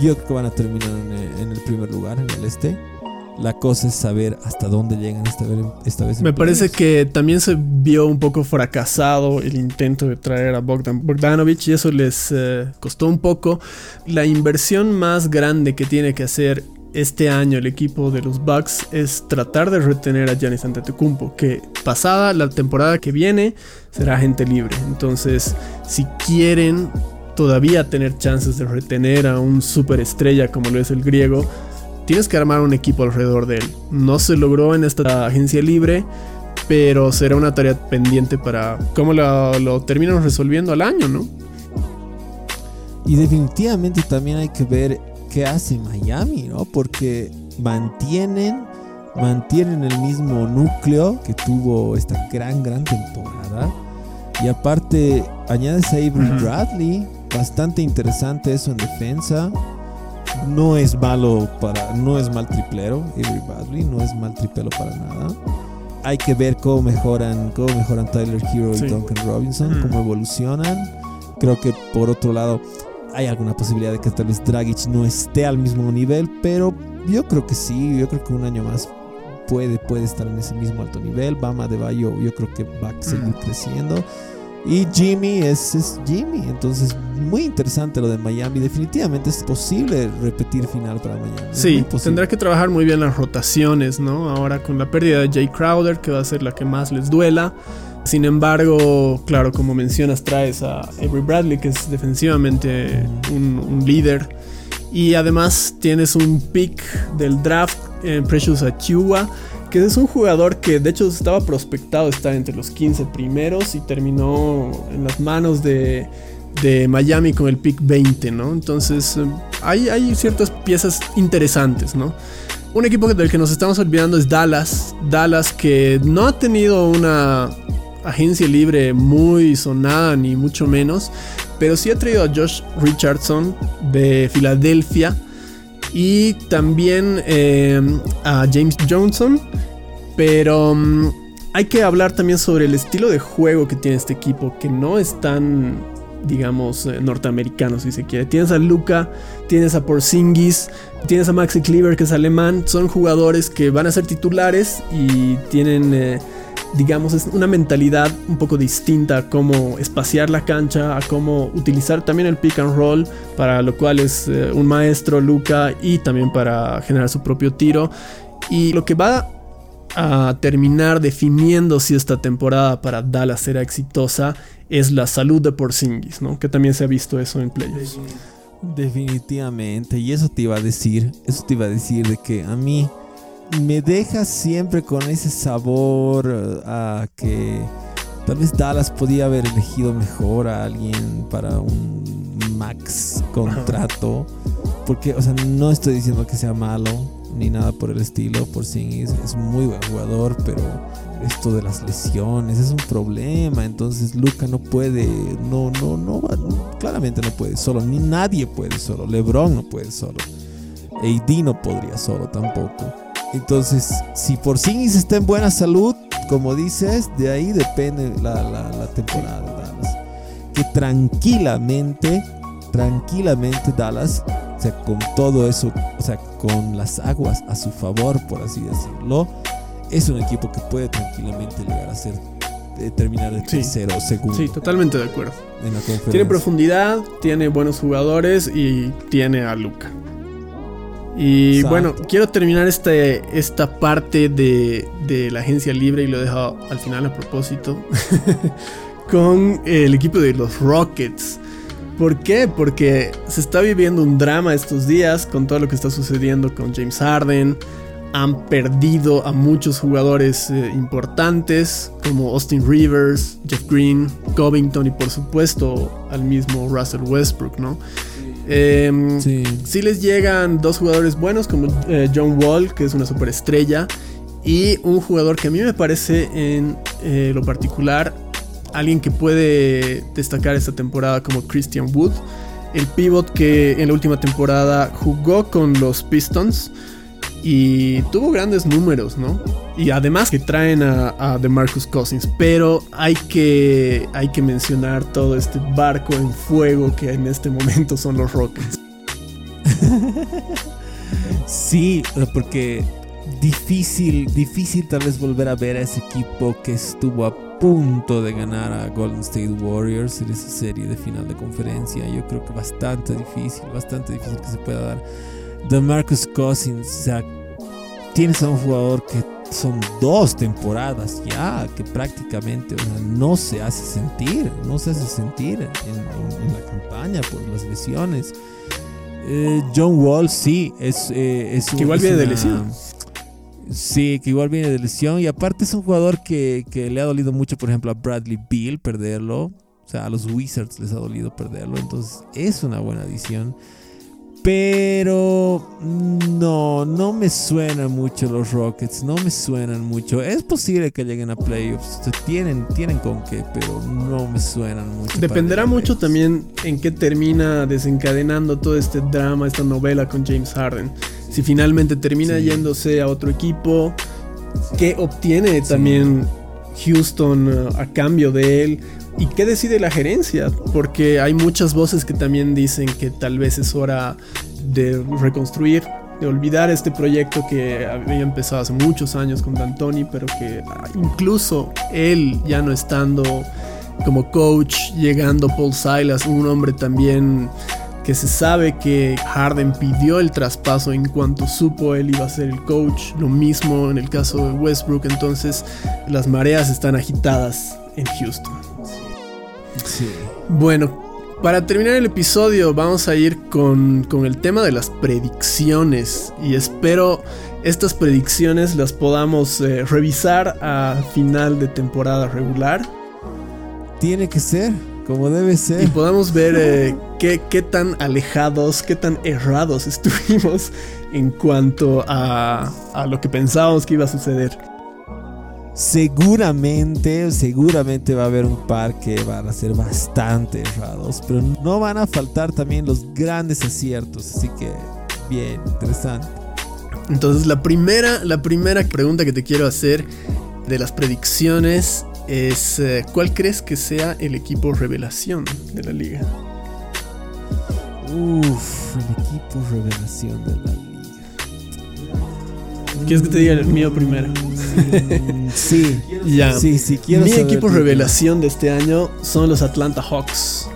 yo creo que van a terminar en el primer lugar en el este. La cosa es saber hasta dónde llegan esta vez. Esta vez Me parece que también se vio un poco fracasado el intento de traer a Bogdan Bogdanovich y eso les eh, costó un poco. La inversión más grande que tiene que hacer este año el equipo de los Bucks es tratar de retener a Giannis Antetokounmpo, que pasada la temporada que viene será gente libre. Entonces, si quieren todavía tener chances de retener a un superestrella como lo es el griego, tienes que armar un equipo alrededor de él. No se logró en esta agencia libre, pero será una tarea pendiente para cómo lo, lo terminan resolviendo al año, ¿no? Y definitivamente también hay que ver qué hace Miami, ¿no? Porque mantienen, mantienen el mismo núcleo que tuvo esta gran, gran temporada. Y aparte, añades a Avery Bradley, bastante interesante eso en defensa no es malo para, no es mal triplero, Avery no es mal tripelo para nada. Hay que ver cómo mejoran, cómo mejoran Tyler Hero y Duncan Robinson, mm. cómo evolucionan. Creo que por otro lado hay alguna posibilidad de que tal vez Dragic no esté al mismo nivel, pero yo creo que sí, yo creo que un año más puede, puede estar en ese mismo alto nivel. Bama de Bayo yo creo que va a seguir mm. creciendo. Y Jimmy es, Jimmy. Entonces, muy interesante lo de Miami. Definitivamente es posible repetir final para Miami. Sí, tendrá que trabajar muy bien las rotaciones, ¿no? Ahora con la pérdida de Jay Crowder, que va a ser la que más les duela. Sin embargo, claro, como mencionas, traes a Avery Bradley, que es defensivamente un, líder. Y además tienes un pick del draft en Precious Achua que es un jugador que de hecho estaba prospectado estar entre los 15 primeros y terminó en las manos de, Miami con el pick 20, ¿no? Entonces eh, hay, hay ciertas piezas interesantes, ¿no? Un equipo del que nos estamos olvidando es Dallas. Dallas que no ha tenido una agencia libre muy sonada ni mucho menos, pero sí ha traído a Josh Richardson de Filadelfia y también eh, a James Johnson. Pero mm, hay que hablar también sobre el estilo de juego que tiene este equipo, que no es tan, digamos, eh, norteamericano, si se quiere. Tienes a Luca, tienes a Porzingis, tienes a Maxi Cleaver, que es alemán. Son jugadores que van a ser titulares y tienen... Eh, digamos, es una mentalidad un poco distinta a cómo espaciar la cancha, a cómo utilizar también el pick and roll, para lo cual es eh, un maestro Luca y también para generar su propio tiro. Y lo que va a terminar definiendo si esta temporada para Dallas será exitosa es la salud de Porzingis, ¿no? Que también se ha visto eso en playoffs. Definitivamente, y eso te iba a decir, eso te iba a decir de que a mí me deja siempre con ese sabor eh, a que tal vez Dallas podía haber elegido mejor a alguien para un max contrato. Porque, o sea, no estoy diciendo que sea malo ni nada por el estilo. Por sí es muy buen jugador, pero esto de las lesiones es un problema. Entonces Luca no puede, no, no, no, claramente no puede solo. Ni nadie puede solo. LeBron no puede solo. AD no podría solo tampoco. Entonces, si Porzingis está en buena salud, como dices, de ahí depende la, la, temporada que tranquilamente, tranquilamente Dallas, o sea, con todo eso, o sea, con las aguas a su favor, por así decirlo, es un equipo que puede tranquilamente llegar a ser eh, terminar de tercero o segundo. Sí, totalmente de acuerdo. tiene profundidad, tiene buenos jugadores y tiene a Luca. Y bueno, quiero terminar este, esta parte de, de, la agencia libre y lo he dejado al final a propósito con el equipo de los Rockets. ¿Por qué? Porque se está viviendo un drama estos días con todo lo que está sucediendo con James Harden. Han perdido a muchos jugadores eh, importantes como Austin Rivers, Jeff Green, Covington y por supuesto al mismo Russell Westbrook, ¿no? Eh, sí. les llegan dos jugadores buenos como eh, John Wall, que es una superestrella, y un jugador que a mí me parece en eh, lo particular alguien que puede destacar esta temporada como Christian Wood, el pivot que en la última temporada jugó con los Pistons y tuvo grandes números, ¿no? Y además que traen a, a DeMarcus Cousins, pero hay que, hay que mencionar todo este barco en fuego que en este momento son los Rockets. sí, porque difícil, difícil tal vez volver a ver a ese equipo que estuvo a punto de ganar a Golden State Warriors en esa serie de final de conferencia. Yo creo que bastante difícil, bastante difícil que se pueda dar de Marcus Cousins, o sea, tienes a un jugador que son dos temporadas ya, que prácticamente no se hace sentir, no se hace sentir en, la campaña por las lesiones. Eh, John Wall sí, es, eh, es que igual viene de lesión. Sí, que igual viene de lesión y aparte es un jugador que, que le ha dolido mucho, por ejemplo, a Bradley Beal perderlo. O sea, a los Wizards les ha dolido perderlo. Entonces es una buena adición. Pero no, no me suenan mucho los Rockets, no me suenan mucho. Es posible que lleguen a playoffs, tienen, tienen con qué, pero no me suenan mucho. Dependerá mucho también en qué termina desencadenando todo este drama, esta novela con James Harden. Si finalmente termina yéndose a otro equipo, ¿qué obtiene también Houston uh, a cambio de él? ¿Y qué decide la gerencia? Porque hay muchas voces que también dicen que tal vez es hora de reconstruir, de olvidar este proyecto que había empezado hace muchos años con D'Antoni, pero que ah, incluso él ya no estando como coach, llegando Paul Silas, un hombre también que se sabe que Harden pidió el traspaso en cuanto supo él iba a ser el coach, lo mismo en el caso de Westbrook, entonces las mareas están agitadas en Houston. Bueno, para terminar el episodio vamos a ir con, el tema de las predicciones y espero estas predicciones las podamos eh, revisar a final de temporada regular. Tiene que ser, como debe ser. Y podamos ver eh, qué, qué, tan alejados, qué tan errados estuvimos en cuanto a, a lo que pensábamos que iba a suceder. Seguramente, seguramente va a haber un par que van a ser bastante errados, pero no van a faltar también los grandes aciertos, así que bien, interesante. Entonces la primera, la primera pregunta que te quiero hacer de las predicciones es eh, ¿cuál crees que sea el equipo revelación de la liga? Uf, el equipo revelación de la liga. ¿Quieres que te diga el mío primero? sí, ya. Sí, sí, quiero Mi equipo revelación de este año son los Atlanta Hawks.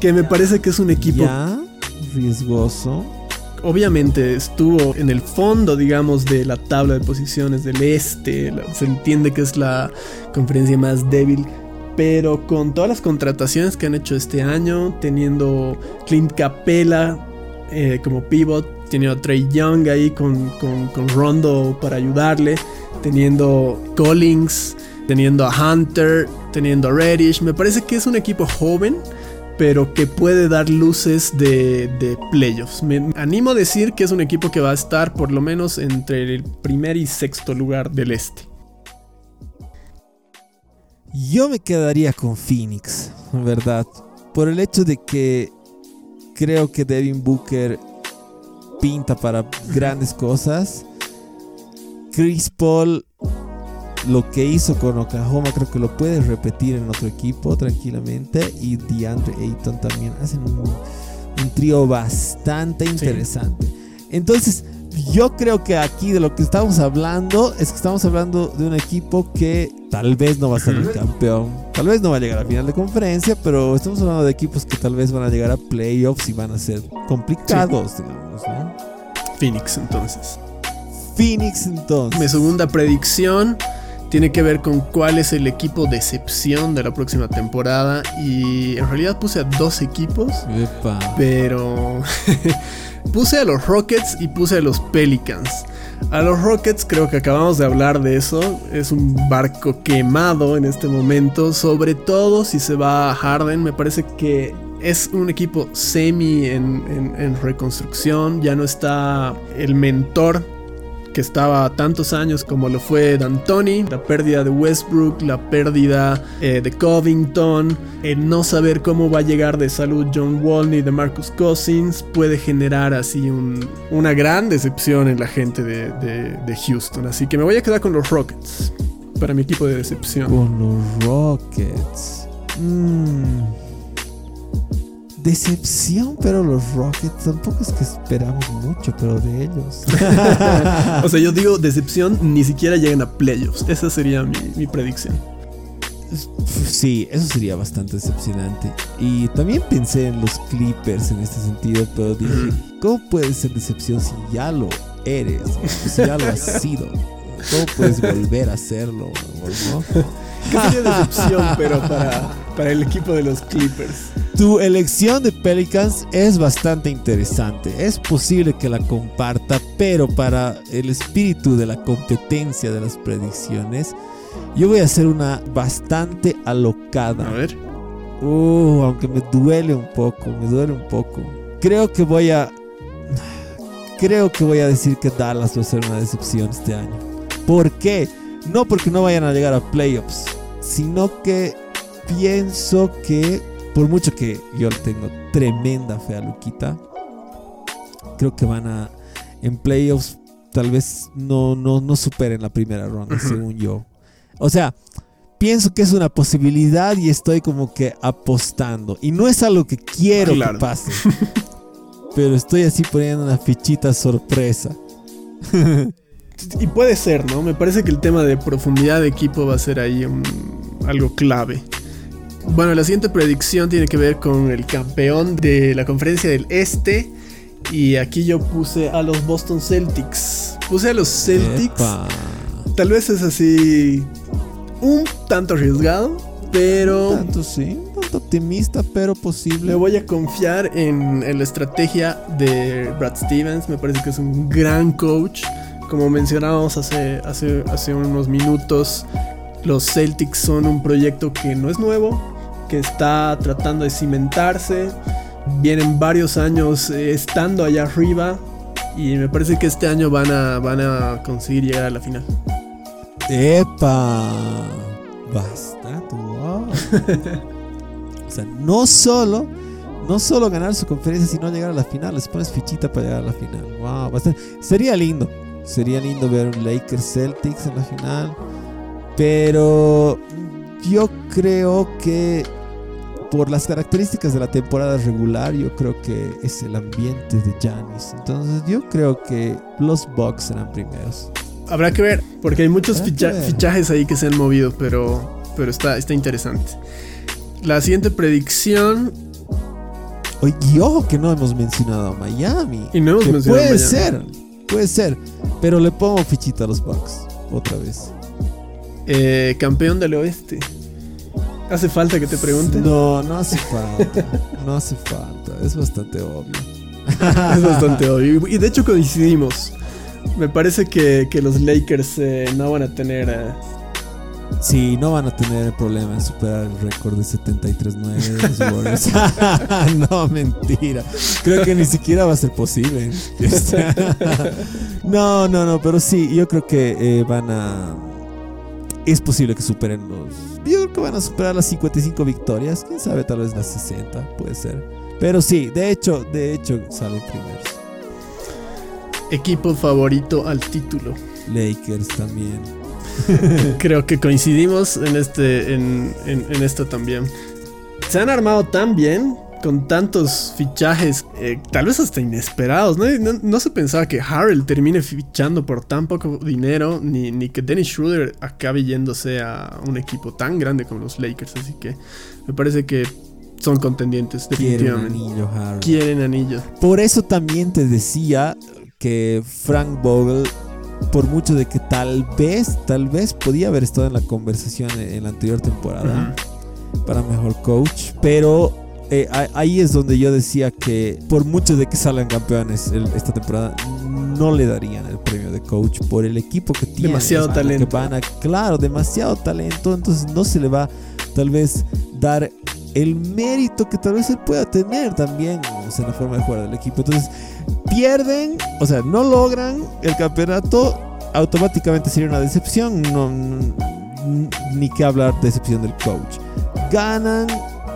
Que me parece que es un equipo. Ya, riesgoso. Obviamente estuvo en el fondo, digamos, de la tabla de posiciones del este. Se entiende que es la conferencia más débil pero con todas las contrataciones que han hecho este año, teniendo Clint Capella eh, como pivot, teniendo a Trey Young ahí con, con, Rondo para ayudarle, teniendo Collins, teniendo a Hunter, teniendo a Reddish. Me parece que es un equipo joven, pero que puede dar luces de, de playoffs. Me animo a decir que es un equipo que va a estar por lo menos entre el primer y sexto lugar del este. Yo me quedaría con Phoenix, en verdad, por el hecho de que creo que Devin Booker pinta para grandes cosas. Chris Paul lo que hizo con Oklahoma creo que lo puede repetir en otro equipo tranquilamente. Y DeAndre Ayton también hacen un, un trío bastante interesante. Entonces, yo creo que aquí de lo que estamos hablando es que estamos hablando de un equipo que tal vez no va a ser el campeón, tal vez no va a llegar a final de conferencia, pero estamos hablando de equipos que tal vez van a llegar a playoffs y van a ser complicados, digamos, ¿no? Phoenix entonces. Phoenix entonces. Mi segunda predicción tiene que ver con cuál es el equipo de excepción de la próxima temporada y en realidad puse a dos equipos, Epa. pero puse a los Rockets y puse a los Pelicans. A los Rockets creo que acabamos de hablar de eso. Es un barco quemado en este momento. Sobre todo si se va a Harden. Me parece que es un equipo semi en, en- en reconstrucción. Ya no está el mentor que estaba tantos años como lo fue D'Antoni, la pérdida de Westbrook, la pérdida eh, de Covington, el no saber cómo va a llegar de salud John Wall ni de Marcus Cousins puede generar así un- una gran decepción en la gente de, de- Houston. Así que me voy a quedar con los Rockets para mi equipo de decepción. Con los Rockets. Mm. Decepción, pero los Rockets tampoco es que esperamos mucho, pero de ellos. O sea, yo digo decepción, ni siquiera llegan a playoffs. Esa sería mi, mi predicción. Sí, eso sería bastante decepcionante. Y también pensé en los Clippers en este sentido, pero dije, ¿cómo puede ser decepción si ya lo eres? Si ya lo has sido. ¿Cómo puedes volver a hacerlo? ¿no? ¿Qué sería decepción, pero para, para el equipo de los Clippers? Tu elección de Pelicans es bastante interesante. Es posible que la comparta, pero para el espíritu de la competencia de las predicciones, yo voy a hacer una bastante A alocada. ver. Uh, aunque me duele un poco, me duele un poco. Creo que voy a. Creo que voy a decir que Dallas va a ser una decepción este año. ¿Por qué? No porque no vayan a llegar a playoffs, sino que pienso que, por mucho que yo tengo tremenda fe a Luquita, creo que van a. En playoffs, tal vez no, no, no superen la primera ronda, según yo. O sea, pienso que es una posibilidad y estoy como que apostando. Y no es algo que quiero Claro. que pase. pero estoy así poniendo una fichita sorpresa. Y puede ser, ¿no? Me parece que el tema de profundidad de equipo va a ser ahí un- algo clave. Bueno, la siguiente predicción tiene que ver con el campeón de la conferencia del Este. Y aquí yo puse a los Boston Celtics. Puse a los Celtics. Epa. Tal vez es así un tanto arriesgado, pero Tanto sí, un tanto optimista, pero posible. le voy a confiar en, en la estrategia de Brad Stevens. Me parece que es un gran coach. Como mencionábamos hace, hace, hace unos minutos, los Celtics son un proyecto que no es nuevo, que está tratando de cimentarse. Vienen varios años eh, estando allá arriba. Y me parece que este año van a, van a conseguir llegar a la final. Epa, bastante, wow. o sea, no solo, no solo ganar su conferencia, sino llegar a la final. Les pones fichita para llegar a la final. Wow, bastante. Sería lindo, sería lindo ver un Lakers Celtics en la final. Pero yo creo que por las características de la temporada regular, yo creo que es el ambiente de Giannis. Entonces yo creo que los Bucks serán primeros. Habrá que ver, porque hay muchos ficha- ver. fichajes ahí que se han movido, pero, pero está, está interesante. La siguiente predicción, Oye, y ojo que no hemos mencionado a Miami. y no hemos mencionado puede Miami. ser, puede ser. Pero le pongo fichita a los Bucks otra vez. Eh, campeón del oeste. ¿Hace falta que te pregunte? No, no hace falta. no hace falta. Es bastante obvio. es bastante obvio. Y de hecho coincidimos. Me parece que, que los Lakers eh, no van a tener... eh, Sí, no van a tener problema en superar el récord de 73-9 de los Warriors. no, mentira. Creo que ni siquiera va a ser posible. no, no, no, pero sí, yo creo que eh, van a... Es posible que superen los... Yo creo que van a superar las 55 victorias. Quién sabe, tal vez las 60, puede ser. Pero sí, de hecho, de hecho, salen primeros. equipo favorito al título. Lakers también. Creo que coincidimos en, este, en, en- en esto también. Se han armado tan bien, con tantos fichajes, eh, tal vez hasta inesperados. ¿no? No, no se pensaba que Harrell termine fichando por tan poco dinero, ni, ni que Dennis Schroeder acabe yéndose a un equipo tan grande como los Lakers. Así que me parece que son contendientes, definitivamente. anillo, Harry. Quieren anillos. Por eso también te decía que Frank Vogel, por mucho de que tal vez, tal vez podía haber estado en la conversación en, en la anterior temporada para mejor coach, pero eh, ahí es donde yo decía que por mucho de que salgan campeones el- esta temporada, no le darían el premio de coach por el equipo que tiene. Demasiado o sea, lo que talento. van a- claro, demasiado talento, entonces no se le va tal vez dar el mérito que tal vez él pueda tener también o sea, en la forma de jugar del equipo. Entonces pierden, o sea, no logran el campeonato, automáticamente sería una decepción, no, ni que hablar de decepción del coach. Ganan,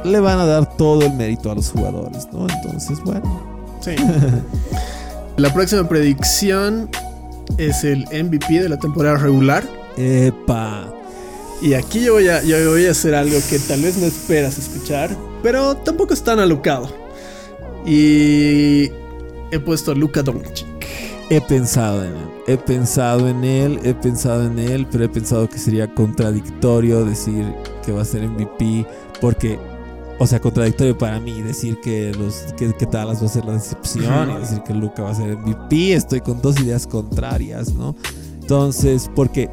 le van a dar todo el mérito a los jugadores, ¿no? Entonces, bueno. Sí. La próxima predicción es el MVP de la temporada regular. Epa. Y aquí yo voy, a, yo voy a hacer algo que tal vez no esperas escuchar, pero tampoco es tan alocado. Y he puesto a Luka Doncic. He pensado en él, he pensado en él, he pensado en él, pero he pensado que sería contradictorio decir que va a ser MVP, porque, o sea, contradictorio para mí decir que los que, que Dallas va a ser la decepción y decir que Luca va a ser MVP, estoy con dos ideas contrarias, ¿no? Entonces, porque,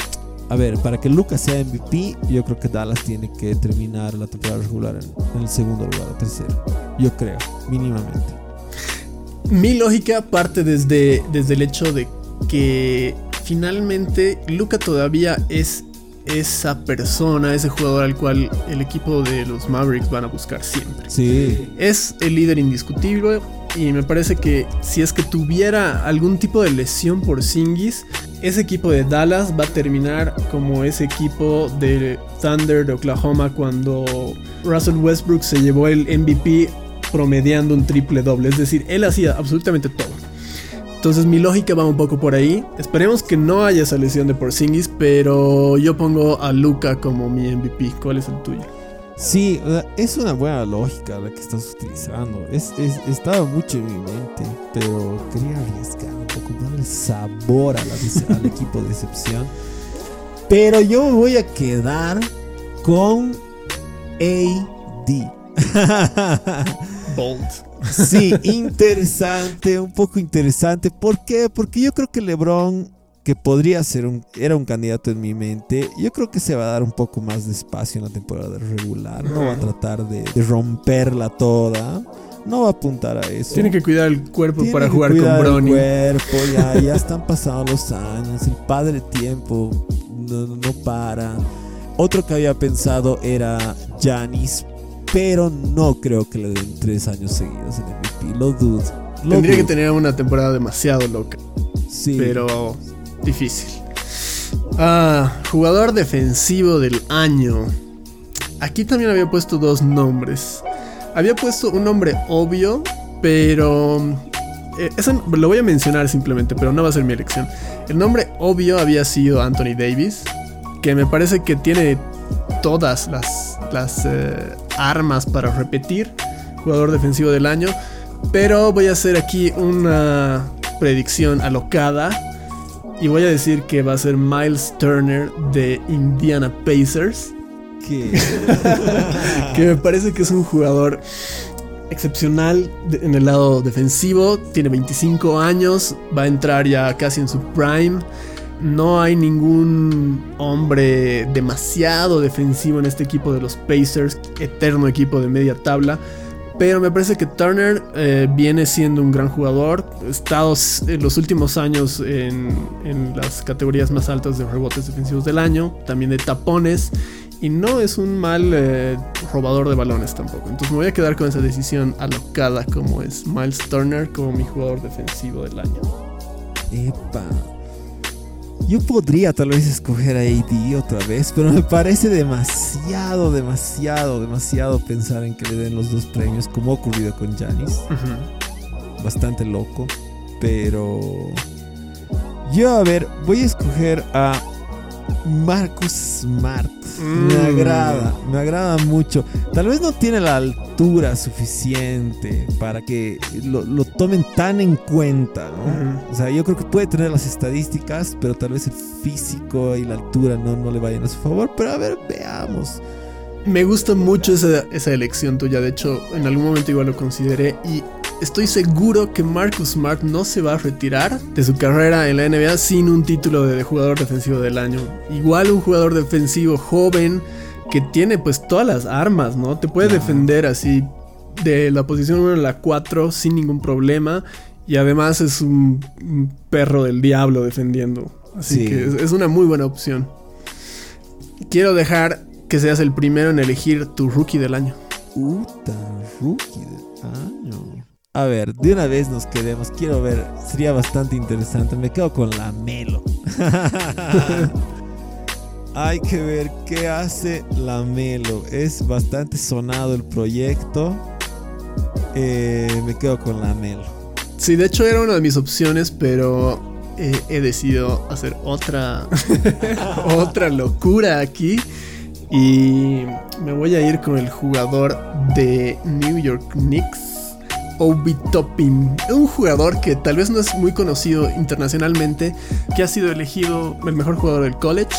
a ver, para que Luca sea MVP, yo creo que Dallas tiene que terminar la temporada regular en, en el segundo lugar o tercero, yo creo, mínimamente. Mi lógica parte desde, desde el hecho de que finalmente Luka todavía es esa persona, ese jugador al cual el equipo de los Mavericks van a buscar siempre. Sí. Es el líder indiscutible y me parece que si es que tuviera algún tipo de lesión por Singis, ese equipo de Dallas va a terminar como ese equipo de Thunder de Oklahoma cuando Russell Westbrook se llevó el MVP promediando un triple doble, es decir, él hacía absolutamente todo. Entonces mi lógica va un poco por ahí. Esperemos que no haya esa lesión de Porzingis, pero yo pongo a Luca como mi MVP. ¿Cuál es el tuyo? Sí, es una buena lógica la que estás utilizando. Es, es- estaba mucho en mi mente, pero quería arriesgar un poco, darle sabor a la dece- al equipo de decepción. Pero yo me voy a quedar con AD. Bold. Sí, interesante, un poco interesante. ¿Por qué? Porque yo creo que LeBron, que podría ser un, era un candidato en mi mente, yo creo que se va a dar un poco más de espacio en la temporada regular. No va a tratar de, de romperla toda. No va a apuntar a eso. Tiene que cuidar el cuerpo Tiene para que jugar con cuidar el Bronny. cuerpo, ya, ya están pasando los años. El padre tiempo no, no para. Otro que había pensado era Janis, pero no creo que le den tres años seguidos en MVP. Lo dudo. Lo Tendría que tener una temporada demasiado loca, Sí. pero difícil. Ah, jugador defensivo del año. Aquí también había puesto dos nombres. Había puesto un nombre obvio, pero eh, eso lo voy a mencionar simplemente, pero no va a ser mi elección. El nombre obvio había sido Anthony Davis, que me parece que tiene todas las, las eh, armas para repetir jugador defensivo del año. Pero voy a hacer aquí una predicción alocada. Y voy a decir que va a ser Miles Turner de Indiana Pacers. que me parece que es un jugador excepcional en el lado defensivo. Tiene 25 años. Va a entrar ya casi en su prime. No hay ningún hombre demasiado defensivo en este equipo de los Pacers. Eterno equipo de media tabla. Pero me parece que Turner eh, viene siendo un gran jugador. Ha estado s- en los últimos años en, en las categorías más altas de rebotes defensivos del año. También de tapones. Y no es un mal eh, robador de balones tampoco. Entonces me voy a quedar con esa decisión alocada como es Miles Turner como mi jugador defensivo del año. Epa. Yo podría tal vez escoger a AD otra vez, pero me parece demasiado, demasiado, demasiado pensar en que le den los dos premios, como ha ocurrido con Janis. Bastante loco, pero yo a ver, voy a escoger a Marcus Smart. Me Mm. agrada, me agrada mucho. Tal vez no tiene la altura suficiente para que lo, lo tomen tan en cuenta, ¿no? O sea, yo creo que puede tener las estadísticas, pero tal vez el físico y la altura no, no le vayan a su favor. Pero a ver, veamos. Me gusta mucho esa, esa elección tuya. De hecho, en algún momento igual lo consideré. Y estoy seguro que Marcus Smart no se va a retirar de su carrera en la NBA sin un título de jugador defensivo del año. Igual un jugador defensivo joven que tiene pues todas las armas, ¿no? Te puede defender así de la posición 1 a la 4 sin ningún problema. Y además es un, un perro del diablo defendiendo. Así Sí. que es, es una muy buena opción. Quiero dejar que seas el primero en elegir tu rookie del año. Uta, rookie del año. A ver, de una vez nos quedemos. Quiero ver, sería bastante interesante. Me quedo con la Melo. Hay que ver qué hace la Melo. Es bastante sonado el proyecto. Eh, me quedo con la Melo. Sí, de hecho era una de mis opciones, pero eh, he decidido hacer otra, otra locura aquí. Y me voy a ir con el jugador de New York Knicks, Obi Toppin. Un jugador que tal vez no es muy conocido internacionalmente, que ha sido elegido el mejor jugador del college.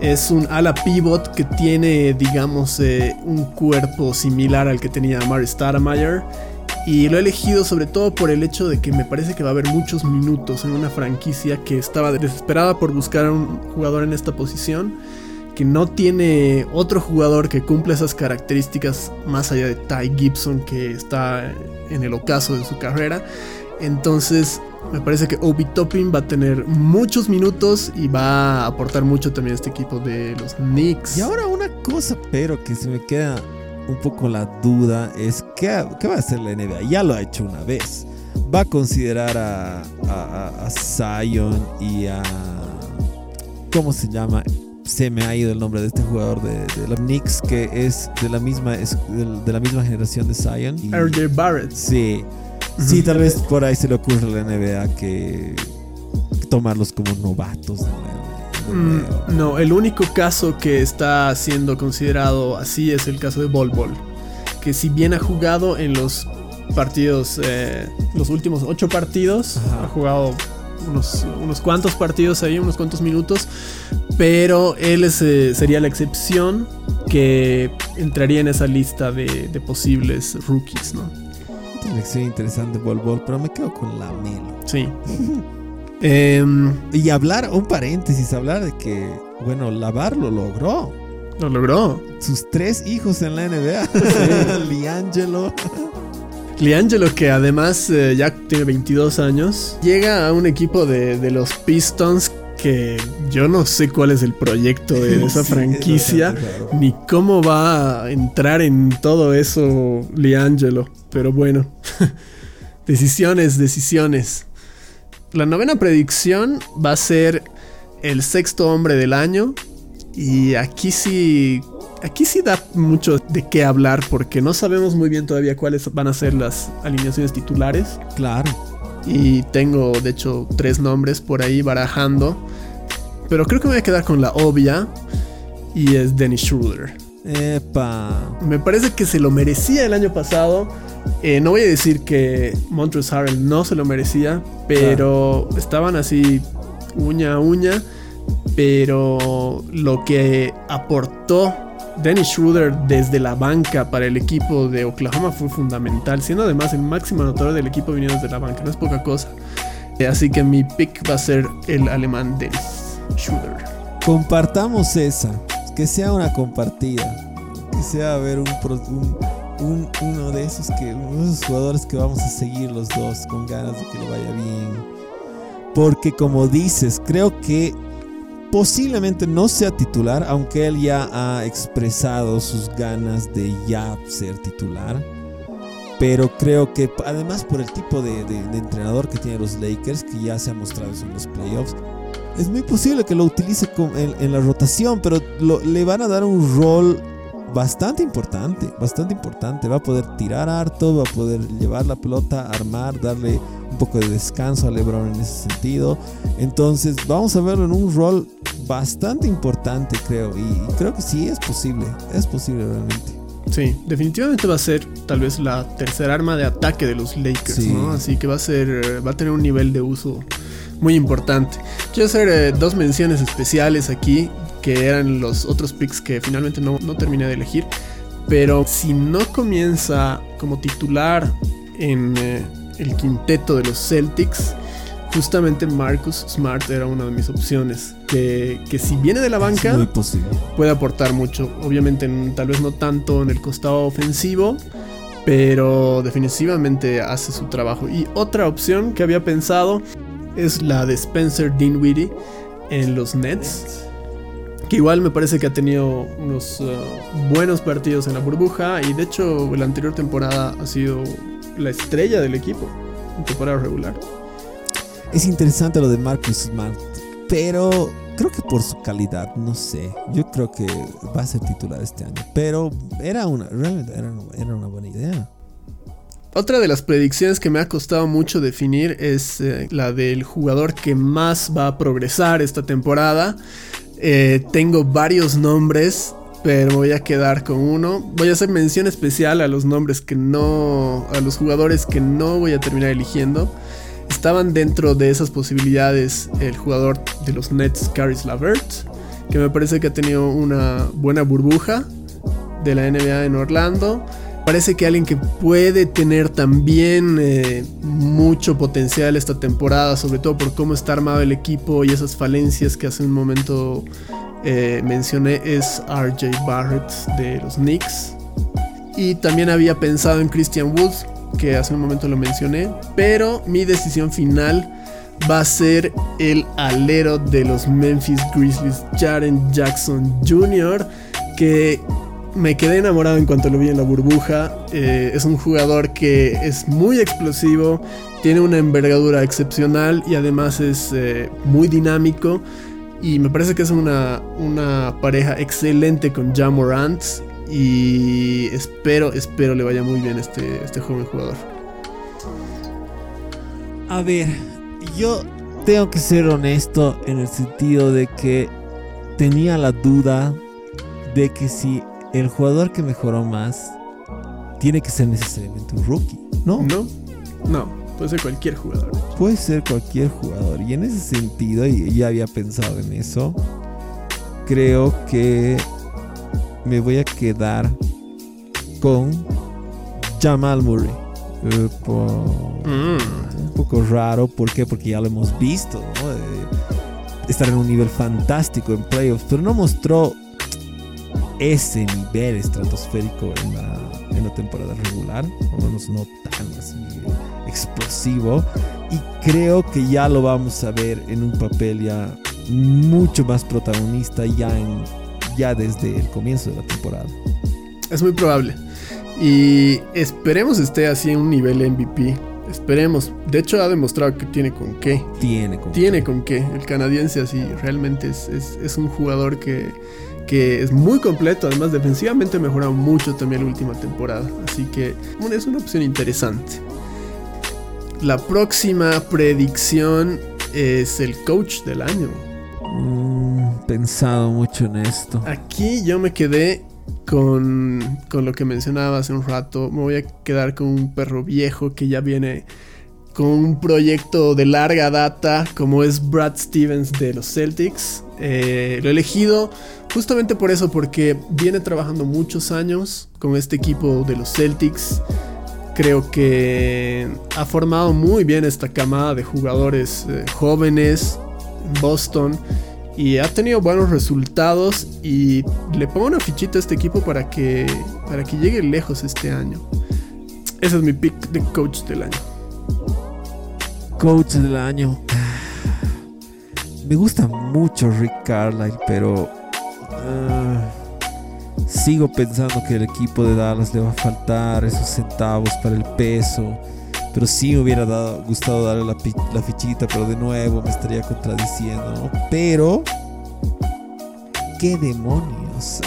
Es un ala pivot que tiene, digamos, eh, un cuerpo similar al que tenía Mari Stoudemire. Y lo he elegido sobre todo por el hecho de que me parece que va a haber muchos minutos en una franquicia que estaba desesperada por buscar a un jugador en esta posición, que no tiene otro jugador que cumpla esas características más allá de Ty Gibson que está en el ocaso de su carrera. Entonces me parece que Obi Toppin va a tener muchos minutos y va a aportar mucho también a este equipo de los Knicks. Y ahora una cosa, pero que se me queda un poco la duda es ¿qué, qué va a hacer la NBA? Ya lo ha hecho una vez. Va a considerar a, a, a- a Zion y a... ¿Cómo se llama? Se me ha ido el nombre de este jugador de, de los Knicks que es de la misma, es de, la misma generación de Zion. Y- RJ Barrett. Sí. Sí, tal vez por ahí se le ocurre a la NBA que, tomarlos como novatos. Mm. No, el único caso que está siendo considerado así es el caso de Bol Bol. Que si bien ha jugado en los partidos, eh, los últimos ocho partidos, Ajá. ha jugado unos, unos cuantos partidos ahí, unos cuantos minutos, pero él es, eh, sería la excepción que entraría en esa lista de, de posibles rookies, ¿no? Otra elección interesante, Bol Bol, pero me quedo con la Melo. Sí. Em, Y hablar, un paréntesis, hablar de que, bueno, Lavar lo logró. lo logró. Sus tres hijos en la NBA. Liangelo. Liangelo, que además eh, ya tiene 22 años, llega a un equipo de, de los Pistons que yo no sé cuál es el proyecto de esa Sí, franquicia, es ni cómo va a entrar en todo eso Liangelo. Pero bueno, decisiones, decisiones. La novena predicción va a ser el sexto hombre del año. Y aquí sí. Aquí sí da mucho de qué hablar porque no sabemos muy bien todavía cuáles van a ser las alineaciones titulares. Claro. Y tengo, de hecho, tres nombres por ahí barajando. Pero creo que me voy a quedar con la obvia. Y es Dennis Schroeder. Epa. Me parece que se lo merecía el año pasado. Eh, no voy a decir que Montrezl Harrell no se lo merecía, pero estaban así uña a uña. Pero lo que aportó Dennis Schroeder desde la banca para el equipo de Oklahoma fue fundamental, siendo además el máximo anotador del equipo viniendo desde la banca, no es poca cosa. Eh, así que mi pick va a ser el alemán Dennis Schroeder. Compartamos esa. Que sea una compartida. Que sea a ver un, uno de esos que jugadores que vamos a seguir los dos con ganas de que le vaya bien. Porque como dices, creo que posiblemente no sea titular, aunque él ya ha expresado sus ganas de ya ser titular. Pero creo que además por el tipo de, entrenador que tienen los Lakers, que ya se ha mostrado en los playoffs, es muy posible que lo utilice en, la rotación, pero le van a dar un rol bastante importante, bastante importante. Va a poder tirar harto, va a poder llevar la pelota, armar, darle un poco de descanso a LeBron en ese sentido. Entonces vamos a verlo en un rol bastante importante, creo. Y creo que sí es posible, es posible realmente. Sí, definitivamente va a ser tal vez la tercera arma de ataque de los Lakers, ¿no? Así que va a ser, va a tener un nivel de uso muy importante. Quiero hacer eh, dos menciones especiales aquí, que eran los otros picks que finalmente no, no terminé de elegir. Pero si no comienza como titular en eh, el quinteto de los Celtics, justamente Marcus Smart era una de mis opciones. Que, que si viene de la banca, puede aportar mucho. Obviamente, tal vez no tanto en el costado ofensivo, pero definitivamente hace su trabajo. Y otra opción que había pensado es la de Spencer Dinwiddie en los Nets. Que igual me parece que ha tenido unos uh, buenos partidos en la burbuja. Y de hecho, la anterior temporada ha sido la estrella del equipo en temporada regular. Es interesante lo de Marcus Smart, pero creo que por su calidad, no sé. Yo creo que va a ser titular este año, pero era una, realmente era, una buena idea. Otra de las predicciones que me ha costado mucho definir es eh, la del jugador que más va a progresar esta temporada. Eh, tengo varios nombres pero voy a quedar con uno. Voy a hacer mención especial a los nombres que no, a los jugadores que no voy a terminar eligiendo. Estaban dentro de esas posibilidades el jugador de los Nets, Caris Lavert, que me parece que ha tenido una buena burbuja de la NBA en Orlando. Parece que alguien que puede tener también eh, mucho potencial esta temporada, sobre todo por cómo está armado el equipo y esas falencias que hace un momento eh, mencioné es RJ Barrett de los Knicks. Y también había pensado en Christian Woods, que hace un momento lo mencioné. Pero mi decisión final va a ser el alero de los Memphis Grizzlies, Jaren Jackson Jr., que me quedé enamorado en cuanto lo vi en la burbuja. Eh, es un jugador que es muy explosivo, tiene una envergadura excepcional y además es eh, muy dinámico. Y me parece que es una, pareja excelente con Jamorant. Y espero, espero le vaya muy bien este, este joven jugador. A ver, yo tengo que ser honesto en el sentido de que tenía la duda de que si el jugador que mejoró más tiene que ser necesariamente un rookie, ¿no? No, no. Puede ser cualquier jugador. Puede ser cualquier jugador. Y en ese sentido, y ya había pensado en eso, creo que me voy a quedar con Jamal Murray. Eh, mm. Un poco raro, ¿por qué? Porque ya lo hemos visto, estar en un nivel fantástico en playoffs, pero no mostró ese nivel estratosférico en la, en la temporada regular, o menos no tan así explosivo y creo que ya lo vamos a ver en un papel ya mucho más protagonista ya, en, ya desde el comienzo de la temporada. Es muy probable. Y esperemos esté así en un nivel MVP. Esperemos. De hecho ha demostrado que tiene con qué. Tiene con Tiene con qué. El canadiense así realmente es, es, un jugador que, que es muy completo. Además defensivamente mejorado mucho también la última temporada. Así que es una opción interesante. La próxima predicción es el coach del año. Mm, pensado mucho en esto. Aquí yo me quedé con, con lo que mencionaba hace un rato. Me voy a quedar con un perro viejo que ya viene con un proyecto de larga data como es Brad Stevens de los Celtics. Eh, lo he elegido justamente por eso, porque viene trabajando muchos años con este equipo de los Celtics. Creo que ha formado muy bien esta camada de jugadores eh, jóvenes en Boston y ha tenido buenos resultados y le pongo una fichita a este equipo para que, para que llegue lejos este año. Ese es mi pick de coach del año. Coach del año. Me gusta mucho Rick Carlisle, pero... Ah, Sigo pensando que el equipo de Dallas le va a faltar esos centavos para el peso. Pero sí me hubiera gustado darle la, fichita, pero de nuevo me estaría contradiciendo. Pero, ¿qué demonios?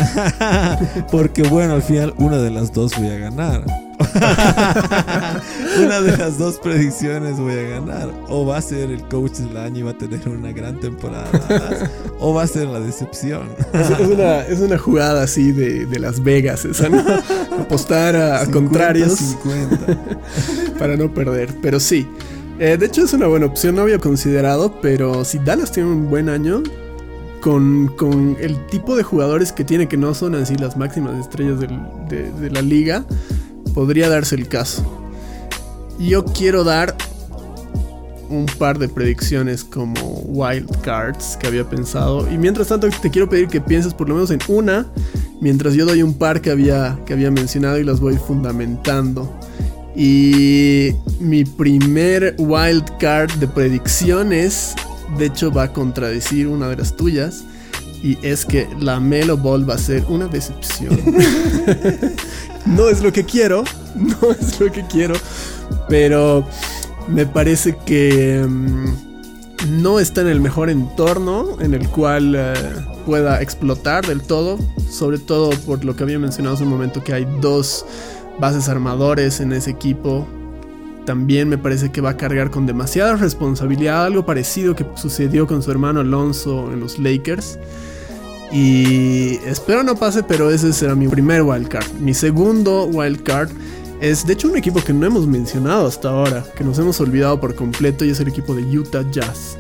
Porque bueno, al final una de las dos voy a ganar. una de las dos predicciones voy a ganar. O va a ser el coach del año y va a tener una gran temporada. más, o va a ser la decepción. Es, es una, es una jugada así de, de Las Vegas, esa, ¿no? Apostar a, a 50, contrarios 50. para no perder. Pero sí, eh, de hecho es una buena opción, no había considerado, pero si Dallas tiene un buen año, con, con el tipo de jugadores que tiene, que no son así las máximas estrellas del- de, de la liga, podría darse el caso. Yo quiero dar un par de predicciones como wild cards que había pensado. Y mientras tanto te quiero pedir que pienses por lo menos en una, mientras yo doy un par que había, que había mencionado y las voy fundamentando. Y mi primer wild card de predicciones, de hecho va a contradecir una de las tuyas. Y es que la Melo Ball va a ser una decepción. no es lo que quiero, no es lo que quiero, pero me parece que mm, no está en el mejor entorno en el cual eh, pueda explotar del todo, sobre todo por lo que había mencionado hace un momento que hay dos bases armadores en ese equipo. También me parece que va a cargar con demasiada responsabilidad, algo parecido que sucedió con su hermano Alonso en los Lakers. Y espero no pase, pero ese será mi primer wildcard. Mi segundo wildcard es de hecho un equipo que no hemos mencionado hasta ahora, que nos hemos olvidado por completo y es el equipo de Utah Jazz.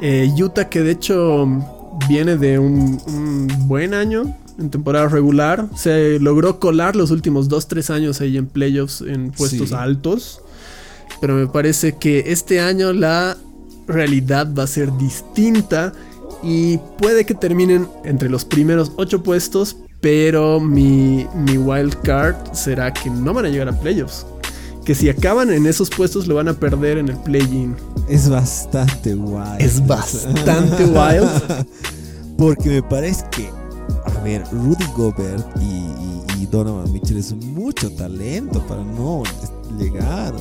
Eh, Utah que de hecho viene de un, un buen año en temporada regular. Se logró colar los últimos 2-3 años ahí en playoffs en puestos Sí. altos. Pero me parece que este año la realidad va a ser distinta y puede que terminen entre los primeros 8 puestos, pero mi, mi wild card será que no van a llegar a playoffs. Que si acaban en esos puestos lo van a perder en el play-in. Es bastante guay. Es bastante wild. Porque me parece que, a ver, Rudy Gobert y, y- y Donovan Mitchell es mucho talento para no llegar.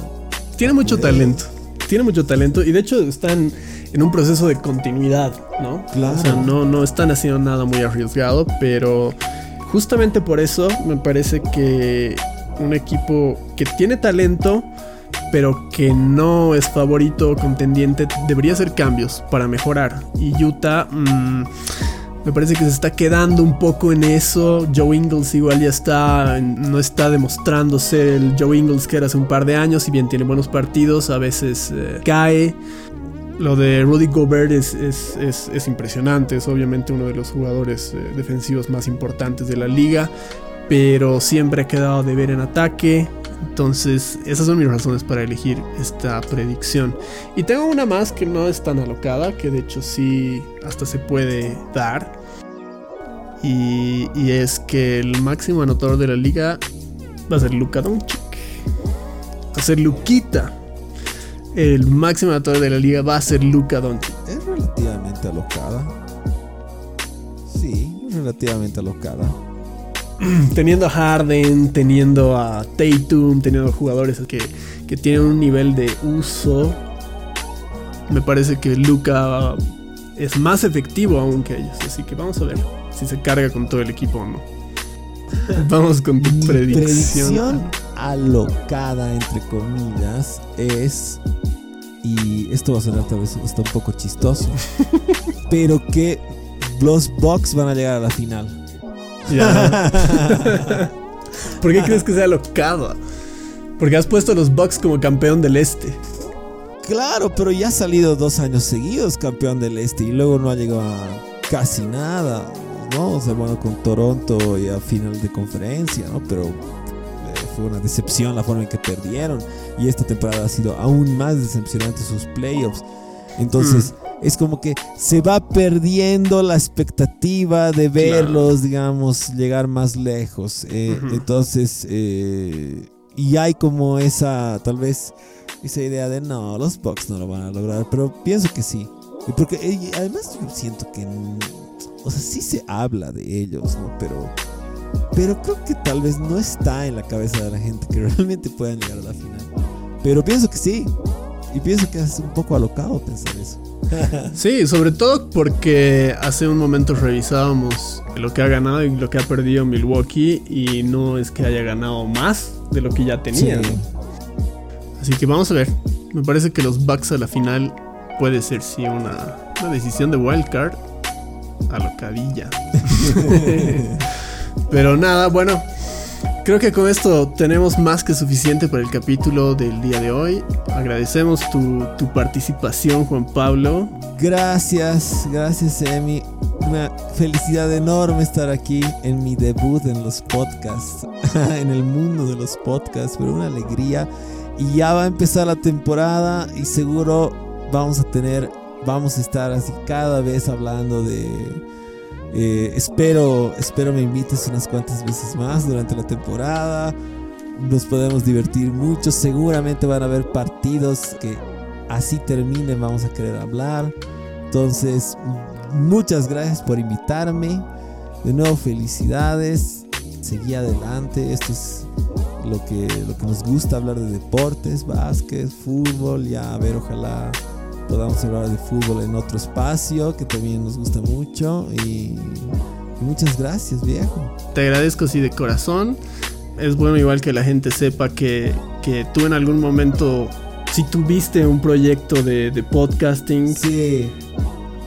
Tiene mucho Eh. talento. Tiene mucho talento y de hecho están en un proceso de continuidad, ¿no? Claro. O sea, no, no están haciendo nada muy arriesgado, pero justamente por eso me parece que un equipo que tiene talento, pero que no es favorito o contendiente, debería hacer cambios para mejorar. Y Utah... mm, me parece que se está quedando un poco en eso. Joe Ingles igual ya está, no está demostrando ser el Joe Ingles que era hace un par de años. Si bien tiene buenos partidos, a veces eh, cae. Lo de Rudy Gobert es, es- es- es impresionante. Es obviamente uno de los jugadores eh, defensivos más importantes de la liga. Pero siempre ha quedado de ver en ataque. Entonces, esas son mis razones para elegir esta predicción. Y tengo una más que no es tan alocada, que de hecho sí hasta se puede dar. Y, y es que el máximo anotador de la liga va a ser Luka Doncic. Va a ser Luquita. El máximo anotador de la liga va a ser Luka Doncic. Es relativamente alocada. Sí, es relativamente alocada. Teniendo a Harden, teniendo a Tatum, teniendo jugadores que, que tienen un nivel de uso. Me parece que Luka es más efectivo aún que ellos. Así que vamos a ver si se carga con todo el equipo o no. Vamos con tu predicción. predicción alocada, entre comillas, es. Y esto va a sonar tal vez hasta un poco chistoso. pero que los Bucks van a llegar a la final. Ya. ¿Por qué crees que sea locado? Porque has puesto a los Bucks como campeón del este. Claro, pero ya ha salido dos años seguidos campeón del este y luego no ha llegado a casi nada, ¿no? O sea, bueno, con Toronto y a final de conferencia, ¿no? Pero fue una decepción la forma en que perdieron y esta temporada ha sido aún más decepcionante sus playoffs. Entonces, es como que se va perdiendo la expectativa de verlos, digamos, llegar más lejos. Eh. Entonces, eh, y hay como esa, tal vez, esa idea de no, los Bucks no lo van a lograr, pero pienso que sí. Porque eh, además yo siento que, mm, o sea, sí se habla de ellos, ¿no? Pero, pero creo que tal vez no está en la cabeza de la gente que realmente puedan llegar a la final. Pero pienso que sí. Y pienso que es un poco alocado pensar eso. Sí, sobre todo porque hace un momento revisábamos lo que ha ganado y lo que ha perdido Milwaukee y no es que haya ganado más de lo que ya tenían. Sí. Así que vamos a ver. Me parece que los Bucks a la final puede ser sí una, una decisión de wildcard a lo cadilla. Pero nada, bueno. Creo que con esto tenemos más que suficiente para el capítulo del día de hoy. Agradecemos tu, tu participación, Juan Pablo. Gracias, gracias Emi. Una felicidad enorme estar aquí en mi debut en los podcasts, en el mundo de los podcasts, pero una alegría. Y ya va a empezar la temporada y seguro vamos a tener, vamos a estar así cada vez hablando de... eh, espero, espero me invites unas cuantas veces más durante la temporada. Nos podemos divertir mucho. Seguramente van a haber partidos que así terminen, vamos a querer hablar. Entonces, muchas gracias por invitarme. De nuevo, felicidades. Seguí adelante. Esto es lo que, lo que nos gusta hablar de deportes, básquet, fútbol. Ya a ver, ojalá podamos hablar de fútbol en otro espacio que también nos gusta mucho. Y, y muchas gracias, viejo. Te agradezco así de corazón. Es bueno igual que la gente sepa que, que tú en algún momento, si tuviste un proyecto de, de podcasting, Sí,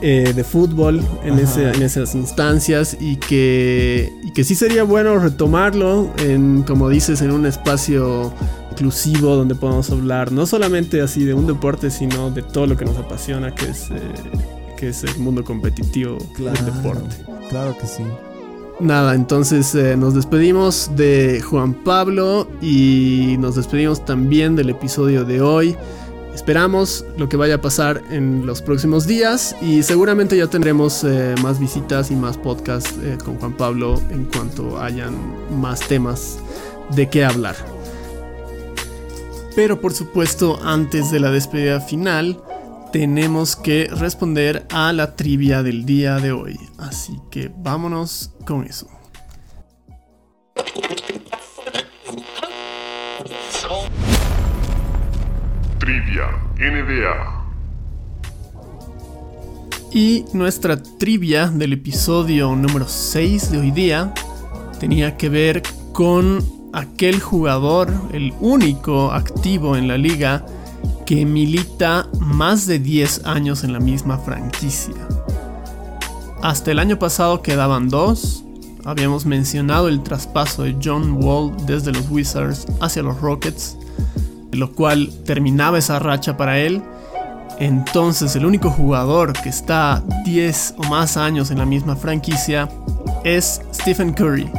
eh, de fútbol en, Ajá. ese- en esas instancias y que, y que sí sería bueno retomarlo en, como dices, en un espacio inclusivo donde podamos hablar no solamente así de un deporte, sino de todo lo que nos apasiona, que es, eh, que es el mundo competitivo claro. del deporte. Claro que sí. Nada, entonces eh, nos despedimos de Juan Pablo y nos despedimos también del episodio de hoy. Esperamos lo que vaya a pasar en los próximos días y seguramente ya tendremos eh, más visitas y más podcasts eh, con Juan Pablo en cuanto hayan más temas de qué hablar. Pero por supuesto, antes de la despedida final, tenemos que responder a la trivia del día de hoy. Así que vámonos con eso. Trivia NBA. Y nuestra trivia del episodio número 6 de hoy día tenía que ver con aquel jugador, el único activo en la liga, que milita más de 10 años en la misma franquicia. Hasta el año pasado quedaban dos. Habíamos mencionado el traspaso de John Wall desde los Wizards hacia los Rockets, lo cual terminaba esa racha para él. Entonces el único jugador que está 10 o más años en la misma franquicia es Stephen Curry,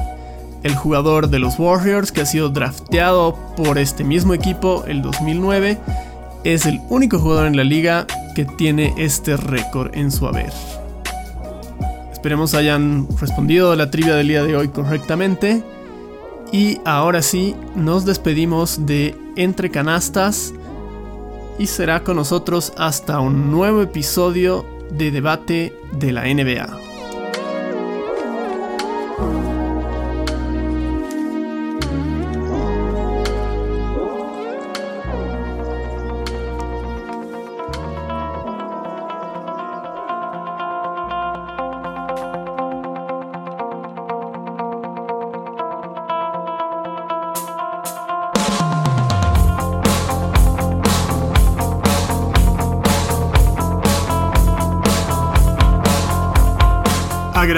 el jugador de los Warriors que ha sido drafteado por este mismo equipo el 2009. Es el único jugador en la liga que tiene este récord en su haber. Esperemos hayan respondido a la trivia del día de hoy correctamente. Y ahora sí, nos despedimos de Entre Canastas y será con nosotros hasta un nuevo episodio de debate de la NBA.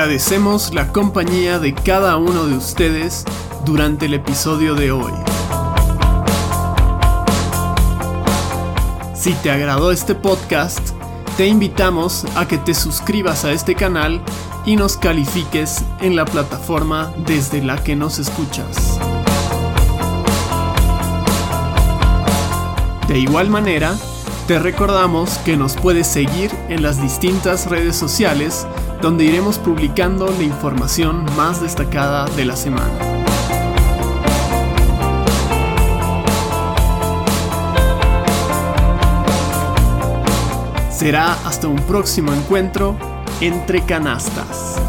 Agradecemos la compañía de cada uno de ustedes durante el episodio de hoy. Si te agradó este podcast, te invitamos a que te suscribas a este canal y nos califiques en la plataforma desde la que nos escuchas. De igual manera, te recordamos que nos puedes seguir en las distintas redes sociales donde iremos publicando la información más destacada de la semana. Será hasta un próximo encuentro entre canastas.